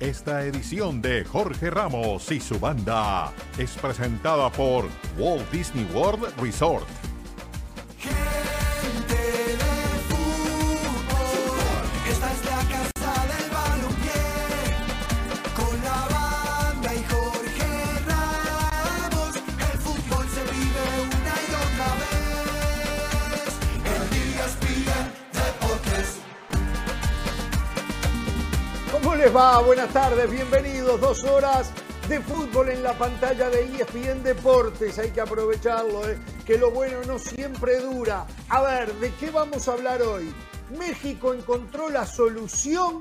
Esta edición de Jorge Ramos y su banda es presentada por Walt Disney World Resort. Buenas tardes, bienvenidos. Dos horas de fútbol en la pantalla de ESPN Deportes. Hay que aprovecharlo, ¿eh? que lo bueno no siempre dura. A ver, ¿de qué vamos a hablar hoy? México encontró la solución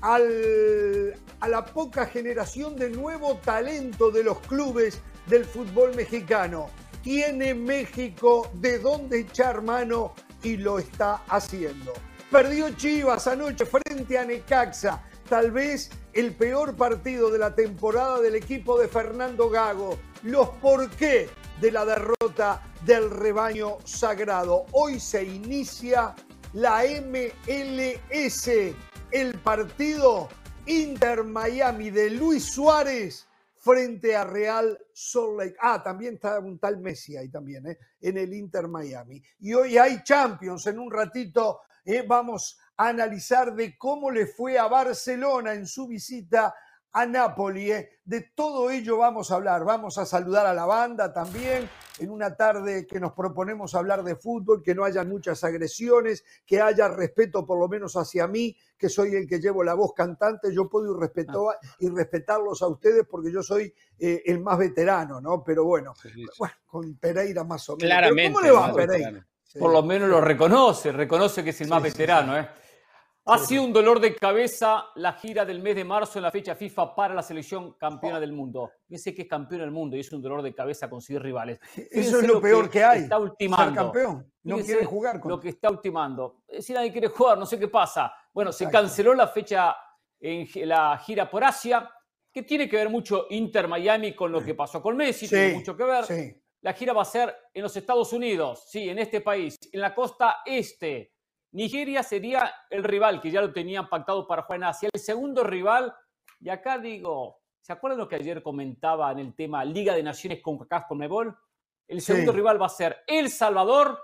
al- a la poca generación de nuevo talento de los clubes del fútbol mexicano. Tiene México de dónde echar mano y lo está haciendo. Perdió Chivas anoche frente a Necaxa, tal vez el peor partido de la temporada del equipo de Fernando Gago. Los por qué de la derrota del rebaño sagrado. Hoy se inicia la MLS, el partido Inter Miami de Luis Suárez frente a Real Salt Lake. Ah, también está un tal Messi ahí también, ¿eh? en el Inter Miami. Y hoy hay Champions. En un ratito eh, vamos analizar de cómo le fue a Barcelona en su visita a Napoli. ¿eh? De todo ello vamos a hablar. Vamos a saludar a la banda también en una tarde que nos proponemos hablar de fútbol, que no haya muchas agresiones, que haya respeto por lo menos hacia mí, que soy el que llevo la voz cantante. Yo puedo ir, respeto- y respetarlos a ustedes porque yo soy eh, el más veterano, ¿no? Pero bueno, bueno, con Pereira más o menos. Claramente. ¿Cómo le va, Pereira? Sí. Por lo menos lo reconoce, reconoce que es el más sí, veterano. sí. ¿eh? Ha sido un dolor de cabeza la gira del mes de marzo en la fecha FIFA para la selección campeona del mundo. Fíjense que es campeona del mundo y es un dolor de cabeza conseguir rivales. Eso es lo peor que, hay. Está Ser ultimando. campeón. No Fíjense quiere jugar con Lo que está ultimando. Si nadie quiere jugar, no sé qué pasa. Bueno, se canceló la fecha en la gira por Asia, que tiene que ver mucho Inter Miami con lo que pasó con Messi, tiene mucho que ver. Sí. La gira va a ser en los Estados Unidos, sí, en este país, en la costa este. Nigeria sería el rival que ya lo tenían pactado para jugar en Asia. El segundo rival, y acá digo, ¿se acuerdan lo que ayer comentaba en el tema Liga de Naciones con CACAF con Mebol? El segundo Sí. rival va a ser El Salvador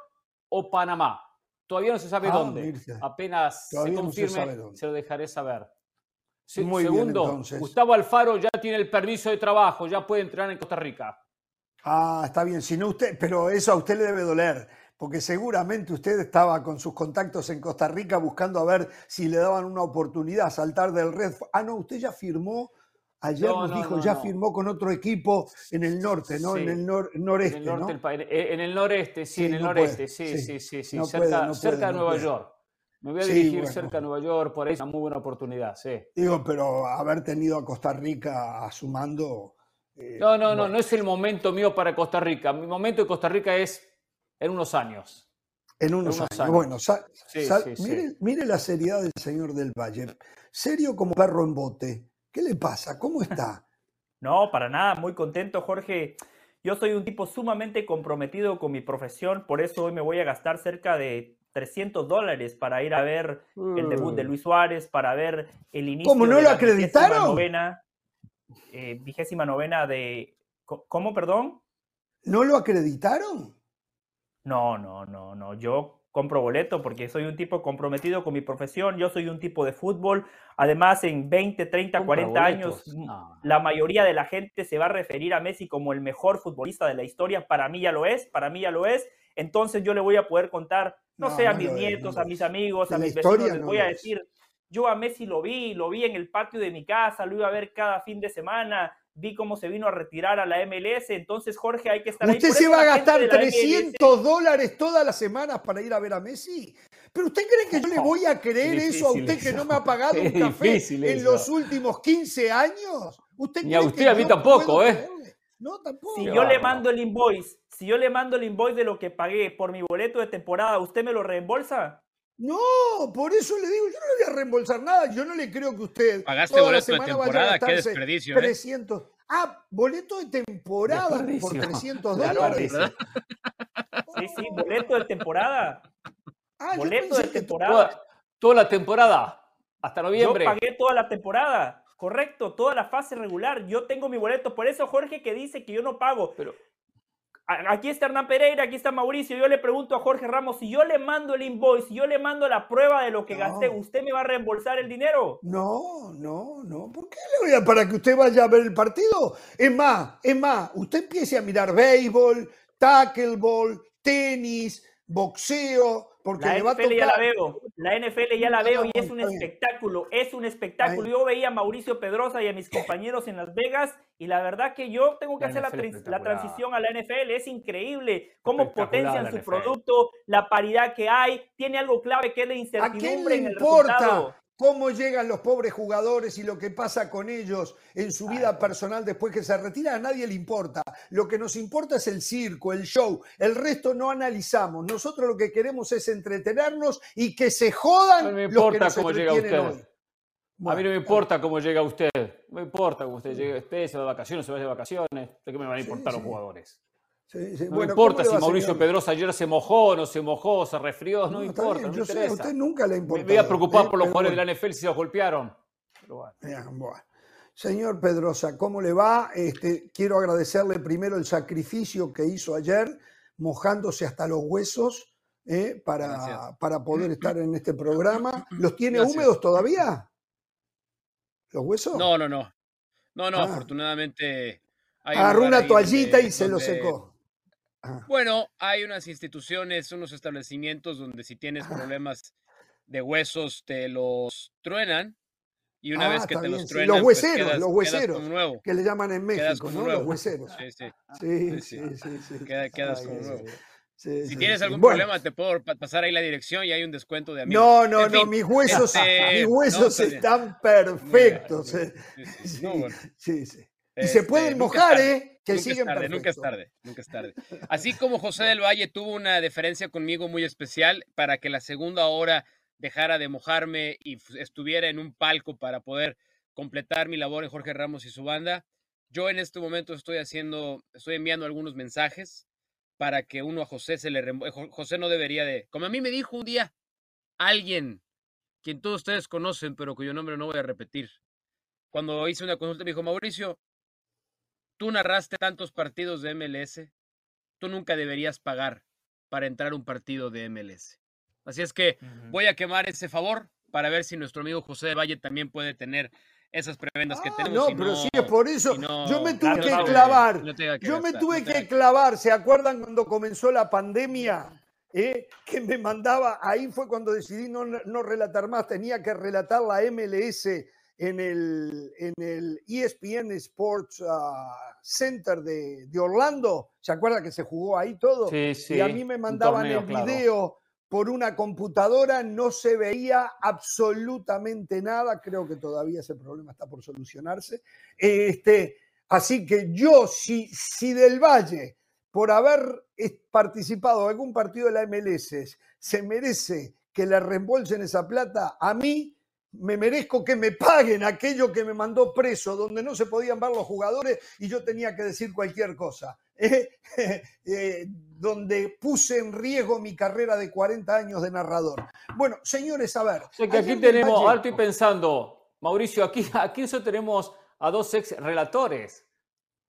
o Panamá. Todavía no se sabe Ah, dónde. Apenas Todavía se no se confirme, se lo dejaré saber. Se- Muy bien, segundo. Gustavo Alfaro ya tiene el permiso de trabajo, ya puede entrar en Costa Rica. Ah, está bien. Si no usted, pero eso a usted le debe doler, porque seguramente usted estaba con sus contactos en Costa Rica buscando a ver si le daban una oportunidad, saltar del red. Ah, no, usted ya firmó. Ayer No, nos no, dijo, no, ya firmó con otro equipo en el norte, ¿no? Sí. En el nor- En noreste, el, norte eh, en el noreste, sí, Sí, en el no noreste, sí, sí. sí, sí, cerca, puede, no cerca puede, de Nueva puede. York. Me voy a Sí, dirigir bueno. cerca de Nueva York, por ahí, una muy buena oportunidad, sí. Digo, pero haber tenido a Costa Rica a su mando. eh, No, no, no, no es el momento mío para Costa Rica. Mi momento de Costa Rica es en unos años. En unos, unos años. años. Bueno, sa- Sí, sa- sí, sí. mire, la seriedad del señor del Valle. Serio como perro en bote. ¿Qué le pasa? ¿Cómo está? No, para nada, muy contento, Jorge. Yo soy un tipo sumamente comprometido con mi profesión, por eso hoy me voy a gastar cerca de 300 dólares para ir a ver el debut de Luis Suárez, para ver el inicio ¿Cómo, no de lo la acreditaron? novena, eh, vigésima novena de... ¿Cómo, perdón? ¿No lo acreditaron? No, no, no, no. Yo compro boleto porque soy un tipo comprometido con mi profesión. Yo soy un tipo de fútbol. Además, en 20, 30, Compra 40 años, boletos. No. la mayoría de la gente se va a referir a Messi como el mejor futbolista de la historia. Para mí ya lo es, para mí ya lo es. Entonces yo le voy a poder contar, no, No, sé, a no mis es, nietos, no a mis amigos, a mis vecinos, les voy a decir, yo a Messi lo vi, lo vi en el patio de mi casa, lo iba a ver cada fin de semana, vi cómo se vino a retirar a la MLS. Entonces, Jorge, hay que estar ahí. ¿Usted se va a gastar de la MLS 300 dólares todas las semanas para ir a ver a Messi? ¿Pero usted cree que yo le voy a creer eso a usted que no me ha pagado un café en eso. los últimos 15 años? ¿Usted Ni a usted, que a mí tampoco, ¿eh? creerle? No, tampoco. Si yo le mando el invoice, si yo le mando el invoice de lo que pagué por mi boleto de temporada, ¿usted me lo reembolsa? No, por eso le digo, yo no le voy a reembolsar nada. Yo no le creo que usted. Pagaste toda la boleto de semana vaya a temporada, qué desperdicio, ¿eh? 300. Ah, boleto de temporada por Desperdicio. 300 Claro, dólares. Sí, sí, boleto de temporada. Ah, yo Boleto de temporada. Toda, toda la temporada, hasta Yo noviembre. pagué toda la temporada. Correcto, toda la fase regular. Yo tengo mi boleto. Por eso Jorge que dice que yo no pago. Pero- Aquí está Hernán Pereira, aquí está Mauricio. Yo le pregunto a Jorge Ramos, si yo le mando el invoice, si yo le mando la prueba de lo que No. gasté, ¿usted me va a reembolsar el dinero? No, no, no. ¿Por qué le voy a para que usted vaya a ver el partido? Es más, es más, usted empiece a mirar béisbol, tackleball, tenis, boxeo, porque La le va a NFL ya la veo, la NFL ya la veo y es un espectáculo, es un espectáculo. Yo veía a Mauricio Pedrosa y a mis compañeros en Las Vegas y la verdad que yo tengo que La hacer la, transición a la NFL, es increíble cómo potencian su NFL. producto, la paridad que hay, tiene algo clave que es la ¿A quién incertidumbre le en el importa resultado. Cómo llegan los pobres jugadores y lo que pasa con ellos en su vida personal después que se retiran? A nadie le importa. Lo que nos importa es el circo, el show. El resto no analizamos. Nosotros lo que queremos es entretenernos y que se jodan No me los que importa nos cómo llega usted. hoy. a mí no me importa cómo llega usted. No me importa cómo usted llegue. Usted se va de vacaciones, se vaya de vacaciones. ¿De qué me van a importar sí. los jugadores? Sí, sí. No Bueno, me importa ¿cómo le si Mauricio señor? Pedrosa ayer se mojó, no se mojó, se resfrió. No, me importa, bien, no me yo sé, a interesa. usted nunca le Me importa. voy a preocupar por los jugadores de la NFL si se los golpearon. Pero bueno. Bien, bueno. Señor Pedrosa, ¿cómo le va? Este, quiero agradecerle primero el sacrificio que hizo ayer, mojándose hasta los huesos eh, para, para poder estar en este programa. ¿Los tiene Gracias. húmedos todavía? ¿Los huesos? No, no, no. No, no, Ah. afortunadamente. hay Agarró una toallita y se lo secó. Ah, Bueno, hay unas instituciones, unos establecimientos donde si tienes Ah. problemas de huesos te los truenan y una Ah, vez que te bien, los truenan, Los pues, hueseros, quedas- los hueseros. como nuevo. que le llaman en México, ¿no? nuevo. Los hueseros. Sí, sí. Sí, Sí, sí, sí. sí, sí. Queda- quedas Ay, como ay, nuevo. ay. Sí, Si tienes algún Bueno, problema, te puedo pa- pasar ahí la dirección y hay un descuento de amigos. No, no, En no, fin, mis huesos, este, mis huesos están perfectos. Eh. No, bueno. sí, sí. Y Este, se pueden nunca es mojar, ¿eh? Que nunca es tarde, nunca es tarde, nunca es tarde. Así como José del Valle tuvo una deferencia conmigo muy especial para que la segunda hora dejara de mojarme y estuviera en un palco para poder completar mi labor en Jorge Ramos y su banda, yo en este momento estoy haciendo, estoy enviando algunos mensajes para que uno a José se le Jo- José no debería de, como a mí me dijo un día alguien, quien todos ustedes conocen, pero cuyo nombre no voy a repetir, cuando hice una consulta me dijo, Mauricio, tú narraste tantos partidos de MLS, tú nunca deberías pagar para entrar a un partido de MLS. Así es que voy a quemar ese favor para ver si nuestro amigo José de Valle también puede tener esas prebendas que Ah, tenemos. no, pero sí es por eso. no- yo me y tuve que clavar. no que Yo me tuve que clavar. ¿Se acuerdan cuando comenzó la pandemia? Eh, Que me mandaba, ahí fue cuando decidí no, no relatar más, tenía que relatar la MLS en el, en el ESPN Sports ah, Center de, de Orlando. ¿Se acuerda que se jugó ahí todo? Sí, sí. y a mí me mandaban torneo, el claro. video por una computadora, no se veía absolutamente nada, creo que todavía ese problema está por solucionarse. Este, así que yo, si, si del Valle, por haber participado en algún partido de la MLS, se merece que le reembolsen esa plata, a mí me merezco que me paguen aquello que me mandó preso, donde no se podían ver los jugadores y yo tenía que decir cualquier cosa. Eh, eh, donde puse en riesgo mi carrera de 40 años de narrador. Bueno, señores, a ver. O sea que aquí tenemos, ahora estoy pensando, Mauricio, aquí, aquí eso tenemos a dos ex relatores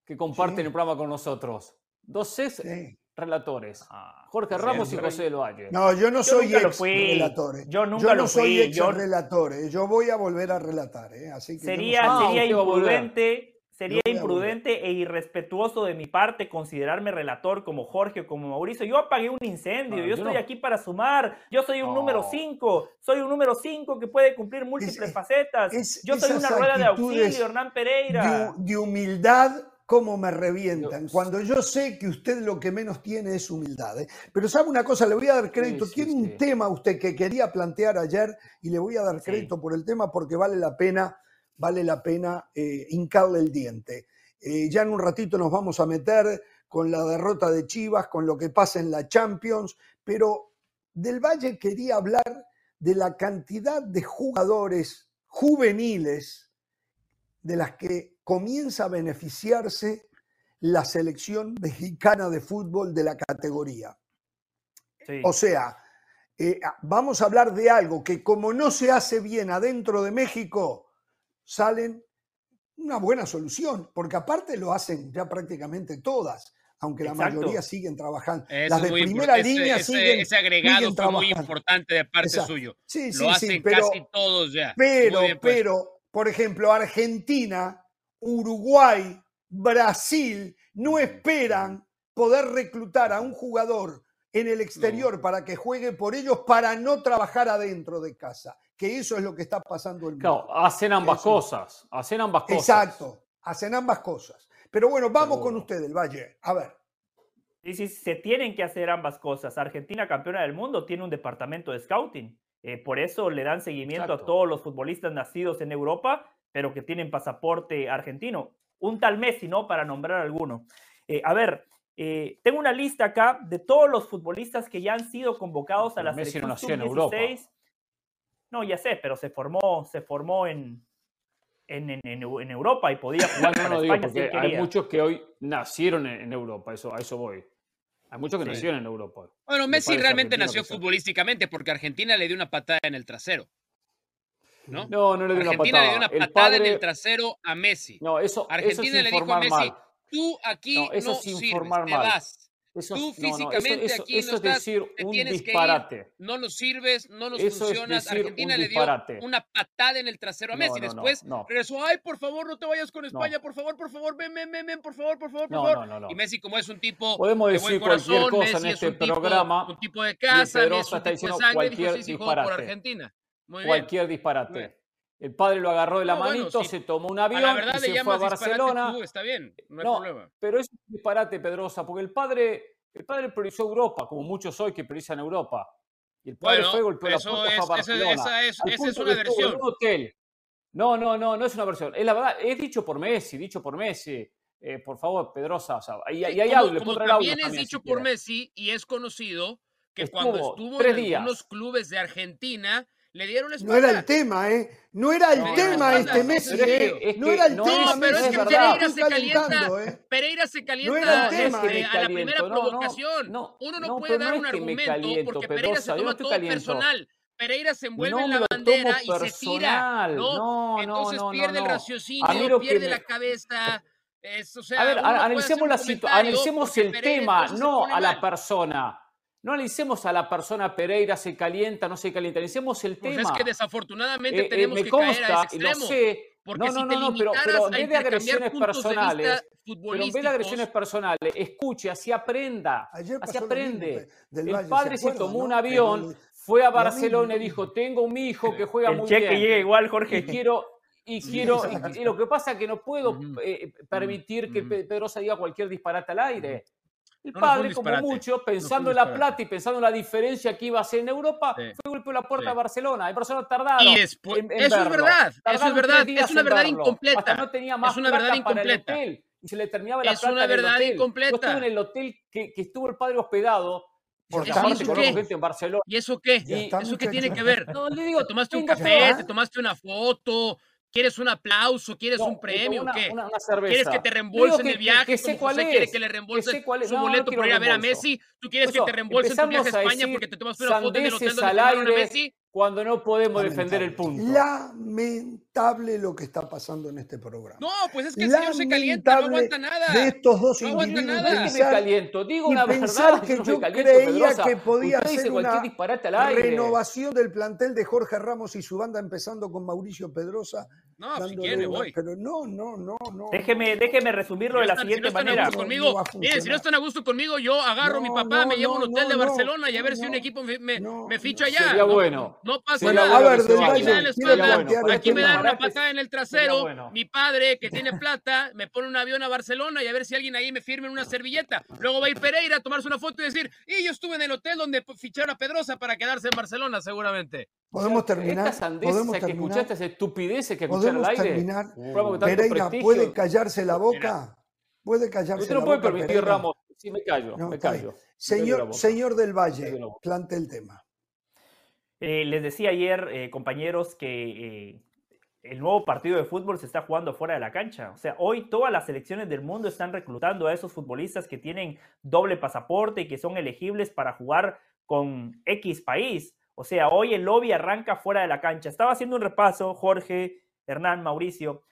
que comparten Sí. el programa con nosotros. Dos ex Sí. Relatores. Ah, Jorge Sí, Ramos y José del Valle. No, yo no Yo soy ex fui. relator. eh. Yo nunca Yo no lo soy fui. ex Yo- relator. eh. Yo voy a volver a relatar. eh. Así que yo no Sería, soy- Ah, sería imprudente, sería imprudente e irrespetuoso de mi parte considerarme relator como Jorge o como Mauricio. Yo apagué un incendio, Ah, yo yo estoy no. aquí para sumar. Yo soy un número No. 5, soy un número 5 que puede cumplir múltiples es- facetas. es- yo soy una rueda de auxilio, Hernán Pereira. de humildad, como me revientan. Cuando yo sé que usted lo que menos tiene es humildad. eh. Pero sabe una cosa, le voy a dar crédito. sí, tiene un tema usted que quería plantear ayer y le voy a dar crédito por el tema porque vale la pena, vale la pena eh, hincarle el diente. Eh, ya en un ratito nos vamos a meter con la derrota de Chivas, con lo que pasa en la Champions, pero del Valle quería hablar de la cantidad de jugadores juveniles de las que comienza a beneficiarse la selección mexicana de fútbol de la categoría. Sí. O sea, eh, vamos a hablar de algo que como no se hace bien adentro de México, salen una buena solución, porque aparte lo hacen ya prácticamente todas, aunque la Exacto. mayoría siguen trabajando. Eso Las de primera línea ese, siguen, ese agregado siguen fue muy trabajando. importante de parte Exacto. suyo. Sí, Lo sí, hacen sí, pero, casi todos ya. pero, bien, pues. pero, por ejemplo, Argentina, Uruguay, Brasil no esperan poder reclutar a un jugador en el exterior para que juegue por ellos para no trabajar adentro de casa, que eso es lo que está pasando en Claro, hacen ambas Eso. cosas. Hacen ambas cosas. Exacto, hacen ambas cosas. Pero bueno, vamos con usted, el Valle. A ver. Sí, sí, se tienen que hacer ambas cosas. Argentina, campeona del mundo, tiene un departamento de scouting. Eh, por eso le dan seguimiento Exacto. a todos los futbolistas nacidos en Europa, pero que tienen pasaporte argentino. Un tal Messi, ¿no? Para nombrar alguno. Eh, a ver, eh, tengo una lista acá de todos los futbolistas que ya han sido convocados a la Messi no selección nació en Europa. sub-16. No, ya sé, pero se formó, se formó en, en, en- en Eu- en Europa y podía No, jugar no, para no digo, España si porque hay muchos que hoy nacieron en, en Europa, eso, a eso voy. Hay muchos que Sí. nacieron en Europa. Bueno, Me Messi realmente nació futbolísticamente porque Argentina le dio una patada en el trasero. ¿No? No, no le dio una Argentina le dio patada. una El patada en el trasero a Messi. No, eso, eso Argentina es le dijo a Messi, mal. tú aquí No, no, eso es sirves, te mal. vas. Eso, Tú es- no, no, eso- físicamente aquí eso no es estás, decir te un tienes que ir. disparate. No nos sirves, no nos funcionas. Argentina le dio disparate. una patada en el trasero a Messi. Después regresó, ay, por favor, no te vayas con España, por favor, por favor, ven, ven, ven, ven, por favor, por favor, por favor. Y Messi, como es un tipo Podemos de buen cualquier corazón, cosa en Messi es este un tipo, programa. un tipo de casa, Messi es un tipo de sangre, dijo, sí, sí, por disparate. Argentina. Muy bien. Cualquier disparate. El padre lo agarró de la No, bueno, manito, sí. se tomó un A avión la verdad y le se fue a Barcelona. tú, está bien, no hay No, problema. pero es un disparate, Pedrosa, porque el padre, el padre priorizó Europa, como muchos hoy que priorizan Europa. Y el padre Bueno, fue, golpeó la puerta, es- a esa- Barcelona. esa es- esa una versión. un hotel. No, no, no, no es una versión. Es la verdad, es dicho por Messi, dicho por Messi. Eh, por favor, Pedrosa, o sea, y, y hay como, audio, como audio también es dicho si por. Messi y es conocido que cuando Estuvo en días. algunos clubes de Argentina le dieron la No espalda. era el tema, ¿eh? No era el No, no, tema no, este no, Messi, ¿eh? que- es No era el no, tema, No, pero es que. Pereira se calienta. ¿eh? Pereira se calienta era el tema, eh, ¿eh? a la primera caliento, no, no, provocación. no, Uno no, no, puede dar no un argumento caliento, porque Pereira se no toma todo caliento. personal. Pereira se envuelve No en la bandera y se tira. ¿no? No, no, Entonces no, no, pierde el no. raciocinio, pierde me- la cabeza. Es, o sea, A ver, analicemos la analicemos el tema, no a la mal. persona. No analicemos a la persona Pereira, se calienta, no se calienta, analicemos el Pues tema. es que desafortunadamente Eh, eh, tenemos me que caer a consta, ese y lo extremo. sé. Porque No, si no, te no, no, pero, pero en vez de agresiones puntos de personales, pero en vez de agresiones personales, escuche, así aprenda, Ayer así aprende. del El Valle, padre ¿se tomó un avión, Pero- fue a Barcelona y dijo, tengo un hijo que juega El muy cheque bien. llega igual, Jorge. y quiero y Sí, quiero y, y lo que pasa es que no puedo eh, permitir que Pedrosa diga cualquier disparate al aire. El No, no padre, como mucho, pensando un en la plata y pensando en la diferencia que iba a hacer en Europa, Sí, fue y golpeó la puerta sí. de Barcelona. El Barcelona tardaron. Y después, en- en eso es verlo. verdad, eso es Tardaron verdad, es una verdad verlo. incompleta. Hasta no tenía más Es una verdad plata para el incompleta. hotel. Y se le terminaba la Es plata una en el verdad hotel. Yo incompleta. estuve en el hotel que, que estuvo el padre hospedado, porque aparte ¿eso qué? gente en Barcelona. ¿Y eso qué? Y ¿Eso qué tiene que ver? No, le digo, ¿Te tomaste un café? ¿Te tomaste una foto? ¿Quieres un aplauso? ¿Quieres No, un me premio? o qué? Una, una cerveza. ¿Quieres que te reembolsen digo el viaje? que sé como cuál José es, quiere que le que reembolsen sé cuál es. su No, no boleto quiero por ir a ver a. Messi. ¿Tú quieres que te reembolsen tu viaje a España porque te tomaste una foto en el hotel donde a Messi? cuando no podemos defender el Lamentable. punto. Lamentable lo que está pasando en este programa. No, pues es que el señor se calienta, no Lamentable aguanta nada. de estos dos No aguanta individuos nada. No que me pensar, caliento, digo una pensar verdad. que no yo caliento, creía Pedrosa. que podía ser una disparate al aire. renovación del plantel de Jorge Ramos y su banda, empezando con Mauricio Pedrosa. No, si quiere me voy. Pero no, no, no, no. Déjeme, déjeme resumirlo de la siguiente no están a manera. gusto No, conmigo, no va a miren, si no están a gusto conmigo, yo agarro a mi papá, no, me llevo a un no, hotel de no, Barcelona y a no, ver si un equipo me, me- no, me ficha allá. Sería no, bueno. No pasa nada. a ver, Aquí me dan la bueno. quiero espalda, bueno. plantear aquí me dan una patada en el trasero. bueno. Mi padre, que tiene plata, me pone un avión a Barcelona y a ver si alguien ahí me firme en una servilleta. Luego va a ir Pereira a tomarse una foto y decir, y yo estuve en el hotel donde ficharon a Pedrosa para quedarse en Barcelona, seguramente. Podemos terminar. Estas sandeces Podemos que terminar. escuchaste, estas estupideces que Podemos al aire. terminar. Pereira. ¿puede callarse la boca? ¿Puede callarse Usted la no puede boca? permitir, Pereira? Ramos. Sí, me callo, No, me callo. La Señor, señor del Valle, la plante el tema. Eh, les decía ayer, eh, compañeros, que eh, el nuevo partido de fútbol se está jugando fuera de la cancha. O sea, hoy todas las selecciones del mundo están reclutando a esos futbolistas que tienen doble pasaporte y que son elegibles para jugar con X país. O sea, hoy el lobby arranca fuera de la cancha. Estaba haciendo un repaso, Jorge, Hernán, Mauricio.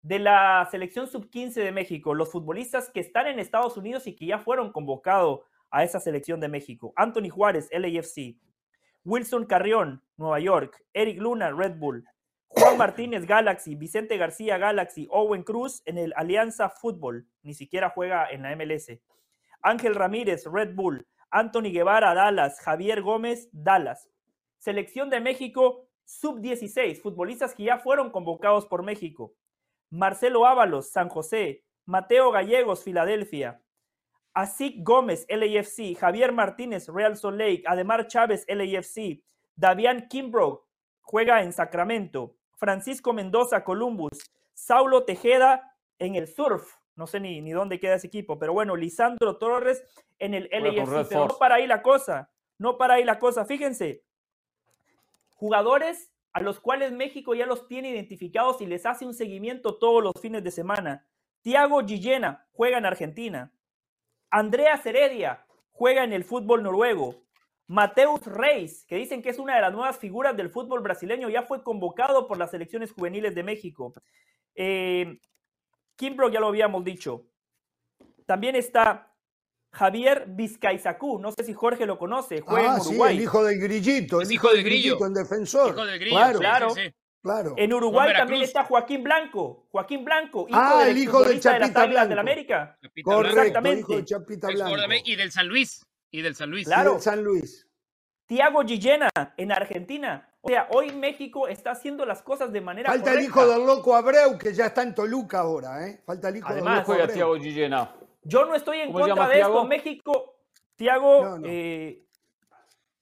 de la selección sub-15 de México, los futbolistas que están en Estados Unidos y que ya fueron convocados a esa selección de México. Anthony Juárez, LAFC. Wilson Carrión, Nueva York. Eric Luna, Red Bull. Juan Martínez, Galaxy. Vicente García, Galaxy. Owen Cruz en el Alianza Fútbol. Ni siquiera juega en la MLS. Ángel Ramírez, Red Bull. Anthony Guevara, Dallas. Javier Gómez, Dallas. Selección de México, sub-16. Futbolistas que ya fueron convocados por México. Marcelo Ábalos, San José. Mateo Gallegos, Filadelfia. Asik Gómez, LAFC, Javier Martínez, Real Salt Lake, Ademar Chávez, LAFC, Davian Kimbrough, juega en Sacramento, Francisco Mendoza, Columbus, Saulo Tejeda en el Surf, no sé ni, ni dónde queda ese equipo, pero bueno, Lisandro Torres en el LAFC, pero no para ahí la cosa, no para ahí la cosa, fíjense, jugadores a los cuales México ya los tiene identificados y les hace un seguimiento todos los fines de semana. Tiago Gillena juega en Argentina. Andrea Heredia juega en el fútbol noruego. Mateus Reis, que dicen que es una de las nuevas figuras del fútbol brasileño, ya fue convocado por las selecciones juveniles de México. Eh, ya lo habíamos dicho. También está Javier Vizcaizacú, no sé si Jorge lo conoce, juega Ah, en sí, Uruguay. el hijo del grillito. Es el hijo del grillo. grillito, el defensor. Hijo del grillo. Claro, sí, claro. sí, sí. claro. En Uruguay también está Joaquín Blanco. Joaquín Blanco, hijo Ah, del el hijo del exfutbolista de las Chapita del Blanco. América. Capitán Correcto, Blanco, Exactamente. hijo de Chapita Blanco. Y del San Luis. Y del San Luis. Claro. Del San Luis. Tiago Gillena en Argentina. O sea, hoy México está haciendo las cosas de manera Falta el correcta. hijo del loco Abreu, que ya está en Toluca ahora, ¿eh? Falta el hijo Además, del ¿Cómo loco juega Abreu. Thiago Gillena? Yo no estoy en ¿Cómo se contra llama, de esto. México, Tiago, No, no. eh,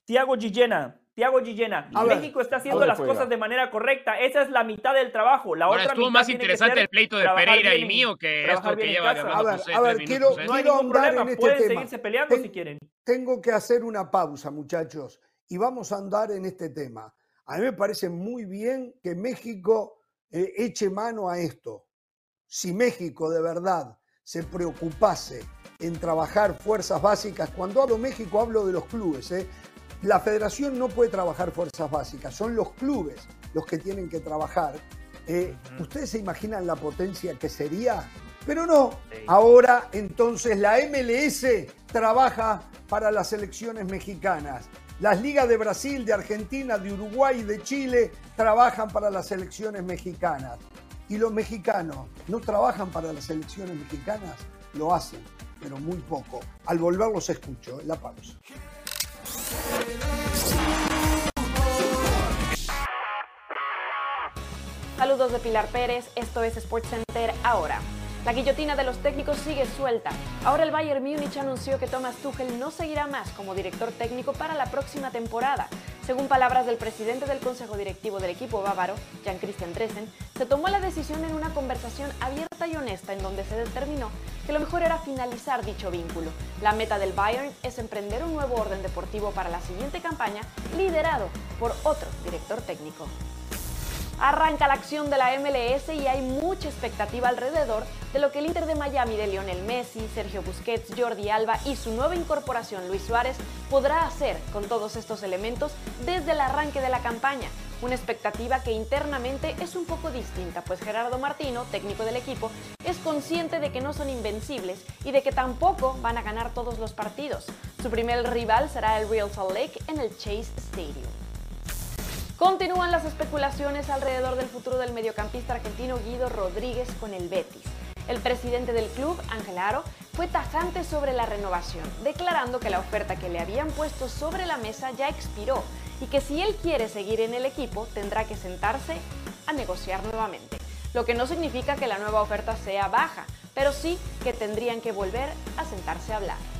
Tiago Gillena. Tiago Gillena. A ver, México está haciendo ¿dónde las juega? cosas de manera correcta. Esa es la mitad del trabajo. La Ahora otra estuvo mitad más interesante el pleito de Pereira bien y mío que trabajar esto que lleva A ver, a ver, tres quiero- minutos, ¿eh? No hay ningún problema. en este Pueden tema. seguirse peleando Ten- si quieren. Tengo que hacer una pausa, muchachos, y vamos a andar en este tema. A mí me parece muy bien que México eh, eche mano a esto. Si México de verdad se preocupase en trabajar fuerzas básicas, cuando hablo México hablo de los clubes, ¿eh? la federación no puede trabajar fuerzas básicas, son los clubes los que tienen que trabajar. Eh. ¿Ustedes se imaginan la potencia que sería? Pero no, Sí. ahora entonces la MLS trabaja para las selecciones mexicanas. Las ligas de Brasil, de Argentina, de Uruguay y de Chile trabajan para las selecciones mexicanas. Y los mexicanos no trabajan para las selecciones mexicanas, lo hacen, pero muy poco. Al volver los escucho, en la pausa. Saludos de Pilar Pérez, esto es SportsCenter ahora. La guillotina de los técnicos sigue suelta. Ahora el Bayern Múnich anunció que Thomas Tuchel no seguirá más como director técnico para la próxima temporada. Según palabras del presidente del consejo directivo del equipo bávaro, Jan Christian Dressen, se tomó la decisión en una conversación abierta y honesta en donde se determinó que lo mejor era finalizar dicho vínculo. La meta del Bayern es emprender un nuevo orden deportivo para la siguiente campaña, liderado por otro director técnico. Arranca la acción de la MLS y hay mucha expectativa alrededor de lo que el Inter de Miami de Lionel Messi, Sergio Busquets, Jordi Alba y su nueva incorporación Luis Suárez podrá hacer con todos estos elementos desde el arranque de la campaña. Una expectativa que internamente es un poco distinta, pues Gerardo Martino, técnico del equipo, es consciente de que no son invencibles y de que tampoco van a ganar todos los partidos. Su primer rival será el Real Salt Lake en el Chase Stadium. Continúan las especulaciones alrededor del futuro del mediocampista argentino Guido Rodríguez con el Betis. El presidente del club, Ángel Aro, fue tajante sobre la renovación, declarando que la oferta que le habían puesto sobre la mesa ya expiró y que si él quiere seguir en el equipo tendrá que sentarse a negociar nuevamente. Lo que no significa que la nueva oferta sea baja, pero sí que tendrían que volver a sentarse a hablar.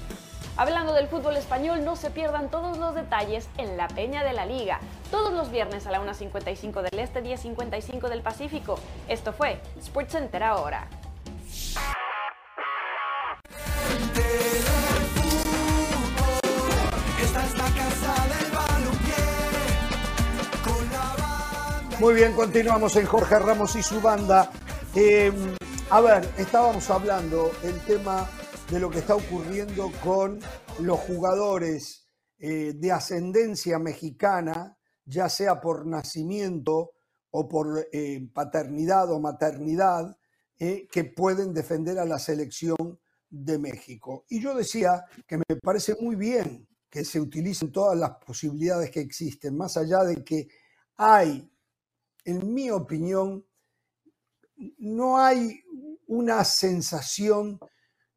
Hablando del fútbol español, no se pierdan todos los detalles en la Peña de la Liga. Todos los viernes a la 1.55 del Este, 10.55 del Pacífico. Esto fue ahora. Con la banda. Muy bien, continuamos en Jorge Ramos y su banda. Eh, a ver, estábamos hablando el tema de lo que está ocurriendo con los jugadores eh, de ascendencia mexicana, ya sea por nacimiento o por eh, paternidad o maternidad, eh, que pueden defender a la selección de México. Y yo decía que me parece muy bien que se utilicen todas las posibilidades que existen, más allá de que hay, en mi opinión, no hay una sensación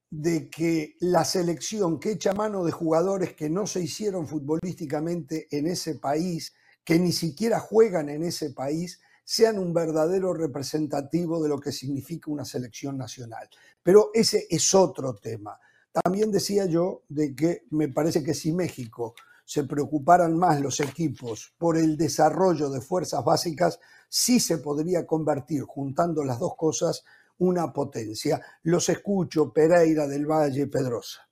de que la selección que echa mano de jugadores que no se hicieron futbolísticamente en ese país, que ni siquiera juegan en ese país, sean un verdadero representativo de lo que significa una selección nacional. Pero ese es otro tema. También decía yo de que me parece que si México se preocuparan más los equipos por el desarrollo de fuerzas básicas, sí se podría convertir, juntando las dos cosas, una potencia. Los escucho, Pereira del Valle, Pedrosa.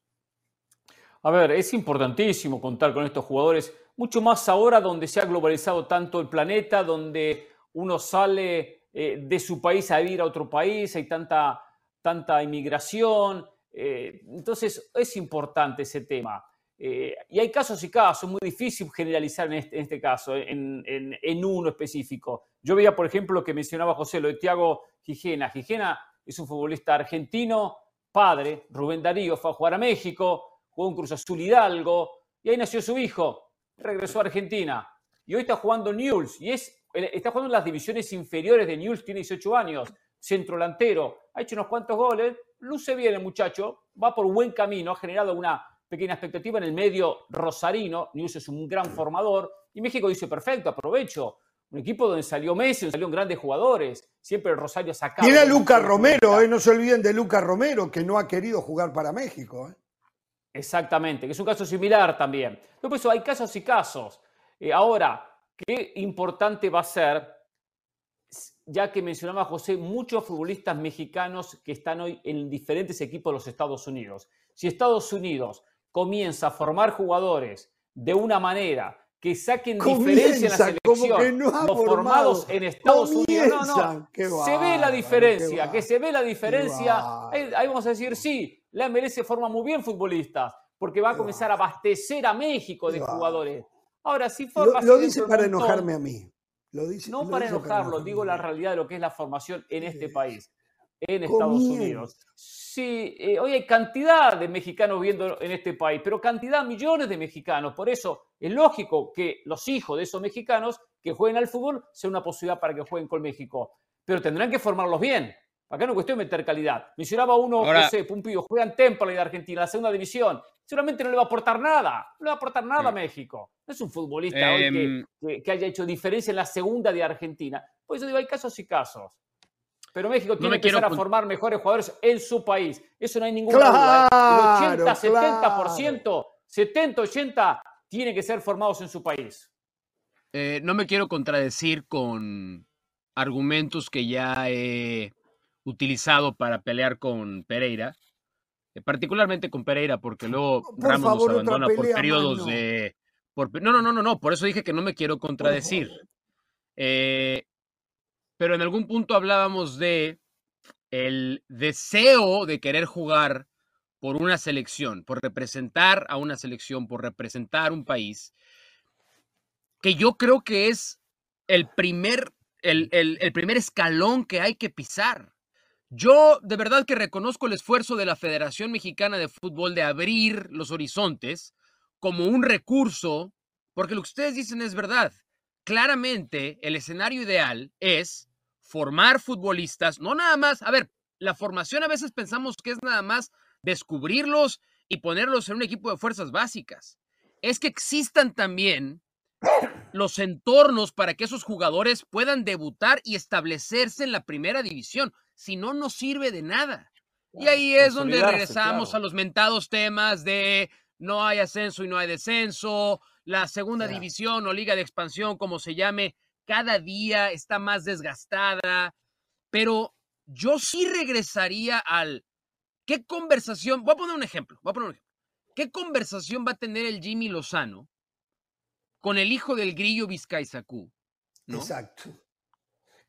A ver, es importantísimo contar con estos jugadores, mucho más ahora donde se ha globalizado tanto el planeta, donde uno sale eh, de su país a ir a otro país, hay tanta, tanta inmigración. eh, entonces, es importante ese tema. Eh, y hay casos y casos, es muy difícil generalizar en este, en este caso, en, en- en uno específico. Yo veía, por ejemplo, lo que mencionaba José, lo de Tiago Gijena. Gijena es un futbolista argentino, padre, Rubén Darío, fue a jugar a México, jugó en Cruz Azul Hidalgo, y ahí nació su hijo, regresó a Argentina, y hoy está jugando Newell's, y es, está jugando en las divisiones inferiores de Newell's, tiene 18 años, centro delantero, ha hecho unos cuantos goles, luce bien el muchacho, va por buen camino, ha generado una pequeña expectativa en el medio rosarino, Newell's es un gran formador, y México dice, perfecto, aprovecho, un equipo donde salió Messi, donde salieron grandes jugadores, siempre el Rosario sacaba. Tiene a Lucas Romero, eh, no se olviden de Lucas Romero, que no ha querido jugar para México. eh. Exactamente, que es un caso similar también. Pero por eso hay casos y casos. Eh, ahora, qué importante va a ser, ya que mencionaba José, muchos futbolistas mexicanos que están hoy en diferentes equipos de los Estados Unidos. Si Estados Unidos comienza a formar jugadores de una manera que saquen diferencia en la selección, no los formado. formados en Estados Unidos, no, no, qué se ve la diferencia, que se ve la diferencia. Ahí, ahí vamos a decir, sí, la MLS forma muy bien futbolistas, porque va a comenzar a abastecer a México de jugadores. Ahora, si Lo, forma lo así dice para montón, enojarme a mí. Lo dice, No lo para dice enojarlo, digo la realidad de lo que es la formación en este Sí. país, en Estados Comienza. Unidos. Sí, eh, hoy hay cantidad de mexicanos viendo en este país, pero cantidad, millones de mexicanos. Por eso es lógico que los hijos de esos mexicanos que jueguen al fútbol sea una posibilidad para que jueguen con México. Pero tendrán que formarlos bien. Acá no es cuestión de meter calidad. Mencionaba uno, Ahora- José Pumpillo, juega en Temple de Argentina, la segunda división. Seguramente no le va a aportar nada. No le va a aportar nada a Mm. México. No es un futbolista hoy que, Em, que- que haya hecho diferencia en la segunda de Argentina. Por eso digo, hay casos y casos. Pero México No tiene me que empezar quiero a formar mejores jugadores en su país. Eso no hay ninguna duda. ¿eh? Claro, El 80-70%, 70-80% tienen que ser formados en su país. eh, no me quiero contradecir con argumentos que ya he utilizado para pelear con Pereira, eh, particularmente con Pereira, porque luego Por Ramos favor, nos abandona por pelea periodos no. de... por no, no, no, no, no, por eso dije que no me quiero contradecir. Eh, pero en algún punto hablábamos de el deseo de querer jugar por una selección, por representar a una selección, por representar un país, que yo creo que es el primer, el, el- el primer escalón que hay que pisar. Yo de verdad que reconozco el esfuerzo de la Federación Mexicana de Fútbol de abrir los horizontes como un recurso, porque lo que ustedes dicen es verdad. Claramente el escenario ideal es formar futbolistas, no nada más, a ver, la formación a veces pensamos que es nada más descubrirlos y ponerlos en un equipo de fuerzas básicas. Es que existan también los entornos para que esos jugadores puedan debutar y establecerse en la primera división. Si no, no sirve de nada. Y ahí es donde regresamos claro. a los mentados temas de no hay ascenso y no hay descenso, la segunda Claro. división o liga de expansión, como se llame, cada día está más desgastada. Pero yo sí regresaría al ¿qué conversación? Voy a poner un ejemplo, voy a poner un ejemplo. ¿Qué conversación va a tener el Jimmy Lozano con el hijo del grillo Vizcaizacú? ¿no? Exacto.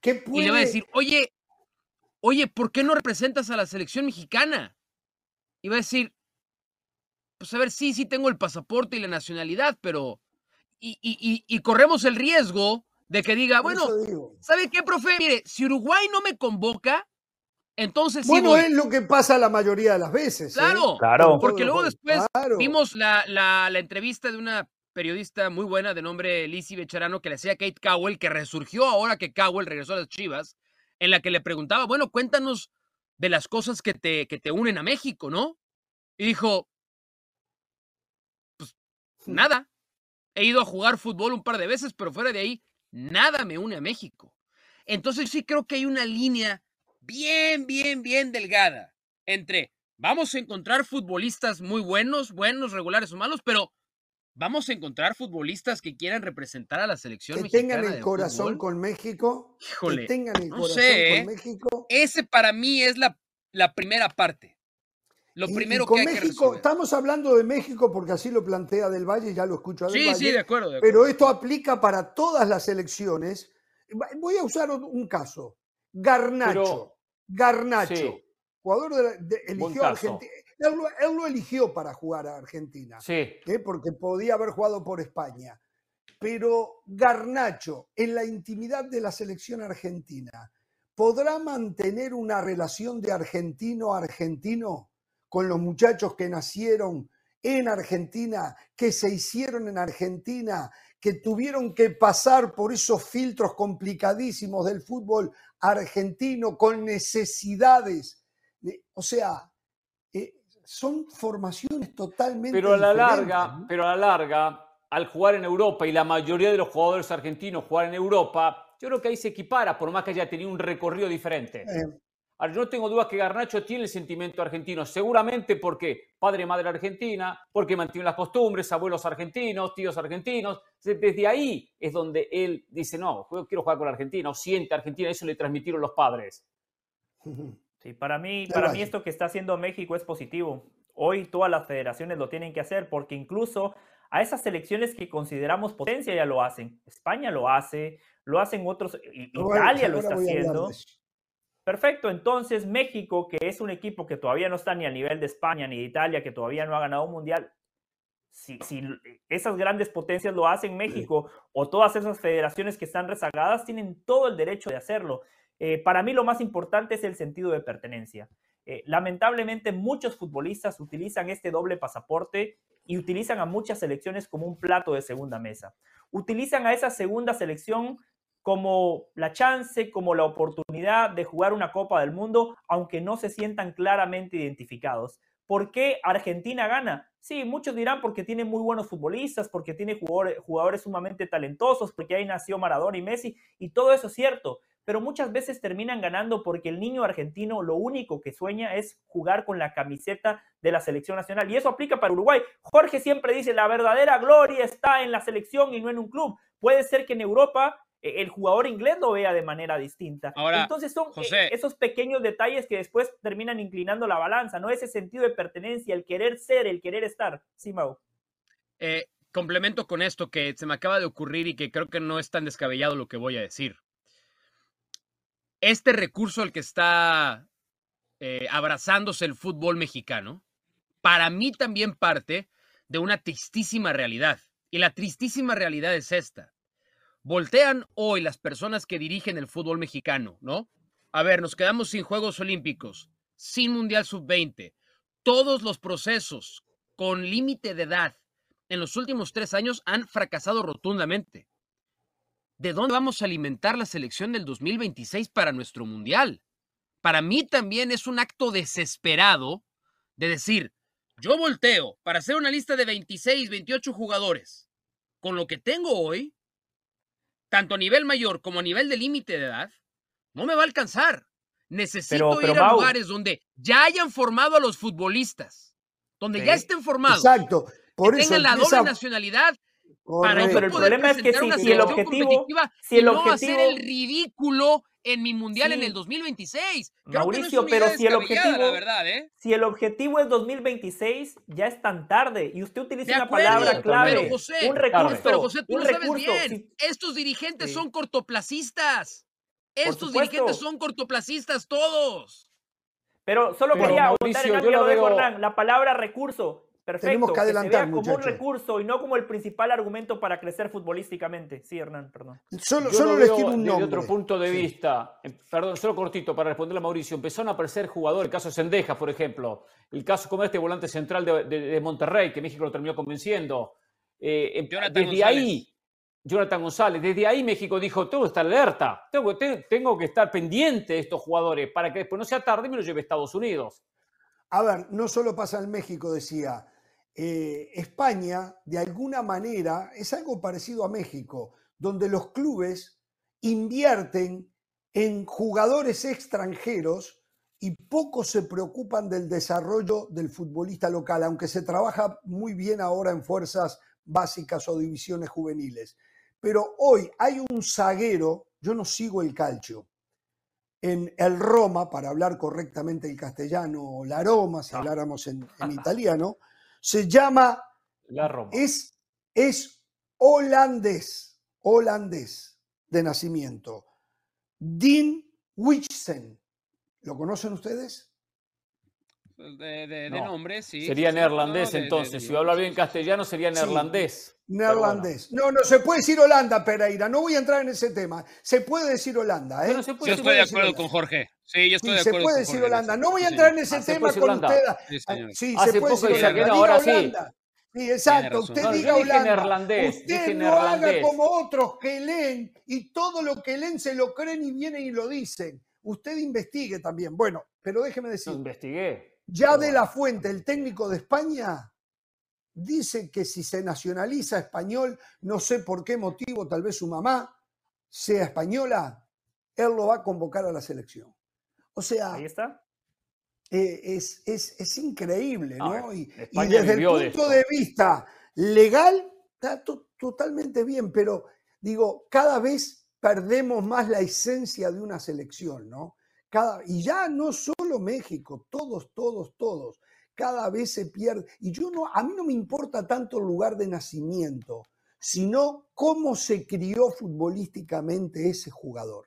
¿Qué Y le va a puede- decir, oye, oye, ¿por qué no representas a la selección mexicana? Y va a decir, pues a ver, sí, sí tengo el pasaporte y la nacionalidad, pero... Y, y- y- y corremos el riesgo de que diga, bueno, ¿sabe qué, profe? Mire, si Uruguay no me convoca, Entonces, Bueno, es lo que pasa la mayoría de las veces. ¿eh? Claro, Claro. porque luego después Claro. vimos la, la- la entrevista de una periodista muy buena de nombre Lizzie Becherano que le hacía a Kate Cowell, que resurgió ahora que Cowell regresó a las Chivas, en la que le preguntaba, bueno, cuéntanos de las cosas que te, que te unen a México, ¿no? Y dijo, pues nada, he ido a jugar fútbol un par de veces, pero fuera de ahí, nada me une a México. Entonces sí creo que hay una línea bien, bien, bien delgada entre vamos a encontrar futbolistas muy buenos, buenos, regulares o malos, pero vamos a encontrar futbolistas que quieran representar a la selección Que mexicana. tengan el corazón fútbol. con México. Híjole, que tengan el no corazón sé, ¿eh? con México. Ese para mí es la, la primera parte. Lo Y- y primero con que hay México, estamos hablando de México porque así lo plantea Del Valle, ya lo escucho a Del Sí, Valle. sí, de acuerdo. de acuerdo. Pero esto aplica para todas las elecciones. Voy a usar un- caso. Garnacho. Pero- Garnacho. Sí. Jugador de, la- de- eligió a. Argentina. Él, lo- él lo eligió para jugar a Argentina. Sí. ¿eh? porque podía haber jugado por España. Pero Garnacho, en la intimidad de la selección argentina, ¿podrá mantener una relación de argentino a argentino con los muchachos que nacieron en Argentina, que se hicieron en Argentina, que tuvieron que pasar por esos filtros complicadísimos del fútbol argentino con necesidades? de- o sea, eh, son formaciones totalmente Pero a la diferentes, larga, ¿no? pero a la larga, al jugar en Europa y la mayoría de los jugadores argentinos jugar en Europa, yo creo que ahí se equipara, por más que haya tenido un recorrido diferente. Eh, yo no tengo dudas que Garnacho tiene el sentimiento argentino, seguramente porque padre y madre argentina, porque mantiene las costumbres, abuelos argentinos, tíos argentinos. Desde ahí es donde él dice, no, yo quiero jugar con la Argentina, o siente Argentina, eso le transmitieron los padres. Sí, para mí, para mí esto que está haciendo México es positivo. Hoy todas las federaciones lo tienen que hacer porque incluso a esas selecciones que consideramos potencia ya lo hacen. España lo hace, lo hacen otros, Bueno, Italia lo está haciendo. Perfecto, entonces México, que es un equipo que todavía no está ni a nivel de España ni de Italia, que todavía no ha ganado un mundial, si, si esas grandes potencias lo hacen México o todas esas federaciones que están rezagadas, tienen todo el derecho de hacerlo. Eh, para mí lo más importante es el sentido de pertenencia. Eh, lamentablemente muchos futbolistas utilizan este doble pasaporte y utilizan a muchas selecciones como un plato de segunda mesa. Utilizan a esa segunda selección como la chance, como la oportunidad de jugar una Copa del Mundo, aunque no se sientan claramente identificados. ¿Por qué Argentina gana? Sí, muchos dirán porque tiene muy buenos futbolistas, porque tiene jugadores, jugadores sumamente talentosos, porque ahí nació Maradona y Messi, y todo eso es cierto, pero muchas veces terminan ganando porque el niño argentino lo único que sueña es jugar con la camiseta de la selección nacional, y eso aplica para Uruguay. Jorge siempre dice, la verdadera gloria está en la selección y no en un club. Puede ser que en Europa el jugador inglés lo vea de manera distinta. Ahora, Entonces son eh, José. esos pequeños detalles que después terminan inclinando la balanza, ¿no? Ese sentido de pertenencia, el querer ser, el querer estar. Sí, Mau. Eh, complemento con esto que se me acaba de ocurrir y que creo que no es tan descabellado lo que voy a decir. Este recurso al que está eh, abrazándose el fútbol mexicano, para mí también parte de una tristísima realidad. Y la tristísima realidad es esta. Voltean hoy las personas que dirigen el fútbol mexicano, ¿no? A ver, nos quedamos sin Juegos Olímpicos, sin Mundial Sub-20, todos los procesos con límite de edad en los últimos tres años han fracasado rotundamente. ¿De dónde vamos a alimentar la selección del 2026 para nuestro Mundial? Para mí también es un acto desesperado de decir, yo volteo para hacer una lista de 26, 28 jugadores. Con lo que tengo hoy, tanto a nivel mayor como a nivel de límite de edad, no me va a alcanzar. Necesito Pero- pero, ir a Mau- lugares donde ya hayan formado a los futbolistas, donde ya estén formados, Exacto. Por que eso tengan la doble nacionalidad para No, yo pero el problema es que si- el objetivo- si el no hacer objetivo- el ridículo en mi mundial en el 2026. Creo que no es Mauricio, pero si el objetivo- la verdad, ¿eh? Si el objetivo es 2026, ya es tan tarde. Y usted utiliza una palabra clave. pero José, un recurso. pero José, tú un lo sabes recurso. bien. Si- Estos dirigentes Sí. son cortoplacistas. Estos dirigentes son cortoplacistas todos. Pero solo Pero, quería Mauricio, en yo lo veo- Hernán, la palabra recurso. Perfecto, Tenemos que se adelantar, vea como un recurso y no como el principal argumento para crecer futbolísticamente. Sí, Hernán, perdón. Solo, Yo solo lo les tiro un desde nombre. otro punto de Sí. vista. Eh, Perdón, solo cortito para responderle a Mauricio. Empezaron a aparecer jugadores, el caso de Sendejas, por ejemplo. El caso como este volante central de, de- de Monterrey, que México lo terminó convenciendo. Eh, em- Jonathan desde González. ahí, Jonathan González, desde ahí México dijo, tengo que estar alerta, tengo, te- tengo que estar pendiente de estos jugadores para que después no sea tarde y me lo lleve a Estados Unidos. A ver, no solo pasa en México, decía. Eh, España, de alguna manera, es algo parecido a México, donde los clubes invierten en jugadores extranjeros y poco se preocupan del desarrollo del futbolista local, aunque se trabaja muy bien ahora en fuerzas básicas o divisiones juveniles. Pero hoy hay un zaguero, yo no sigo el calcio, en el Roma, para hablar correctamente el castellano, o la Roma, si habláramos en, en italiano, se llama, La Roma. es, es holandés, holandés de nacimiento. Dean Wichsen. ¿Lo conocen ustedes? De, de- de No. nombre, sí. sería neerlandés no, de- de- entonces. de- si habla bien castellano sería Sí. neerlandés. Neerlandés. No, no, se puede decir Holanda, Pereira. No voy a entrar en ese tema. Se puede decir Holanda, ¿eh? Bueno, se puede Yo Se estoy puede de decir acuerdo Holanda. con Jorge. Sí, yo estoy Sí, de se acuerdo puede con decir Jorge Holanda. No voy a entrar en ese Ah, se tema puede con Holanda. usted. Sí, señor. Sí, Hace se puede poco decir Holanda. Diga ahora sí. Holanda. Sí, exacto. Usted No, diga Holanda. neerlandés, Usted dije no haga como otros que leen y todo lo que leen se lo creen y vienen y lo dicen. Usted investigue también. Bueno, pero déjeme No, decir, investigué. ya Pero de la fuente, el técnico de España, dice que si se nacionaliza español, no sé por qué motivo, tal vez su mamá sea española, él lo va a convocar a la selección. O sea, Ahí está. eh, es, es- es increíble, ¿no? Y, y desde el punto esto. de vista legal, está to- totalmente bien, pero digo, cada vez perdemos más la esencia de una selección, ¿no? Cada, y ya no solo México, todos, todos, todos, cada vez se pierde. Y yo no, a mí no me importa tanto el lugar de nacimiento, sino cómo se crió futbolísticamente ese jugador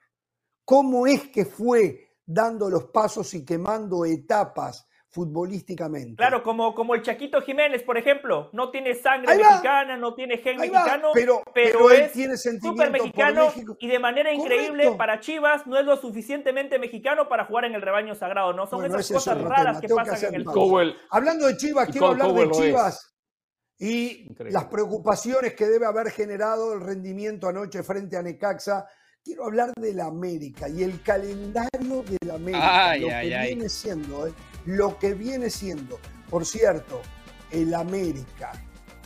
cómo es que fue dando los pasos y quemando etapas futbolísticamente. Claro, como, como el Chaquito Jiménez, por ejemplo. No tiene sangre mexicana, no tiene gen Ahí va, mexicano, pero, pero, pero él es tiene sentimiento por mexicano México. y de manera increíble Correcto. para Chivas no es lo suficientemente mexicano para jugar en el rebaño sagrado. No son Bueno, esas es cosas raras tema, que tengo pasan en el. Cowell, Hablando de Chivas, Y quiero hablar de. Chivas y Increíble. las preocupaciones que debe haber generado el rendimiento anoche frente a Necaxa. Quiero hablar del América y el calendario del América, Ay, lo que ay, viene siendo, ¿eh? lo que viene siendo. Por cierto, el América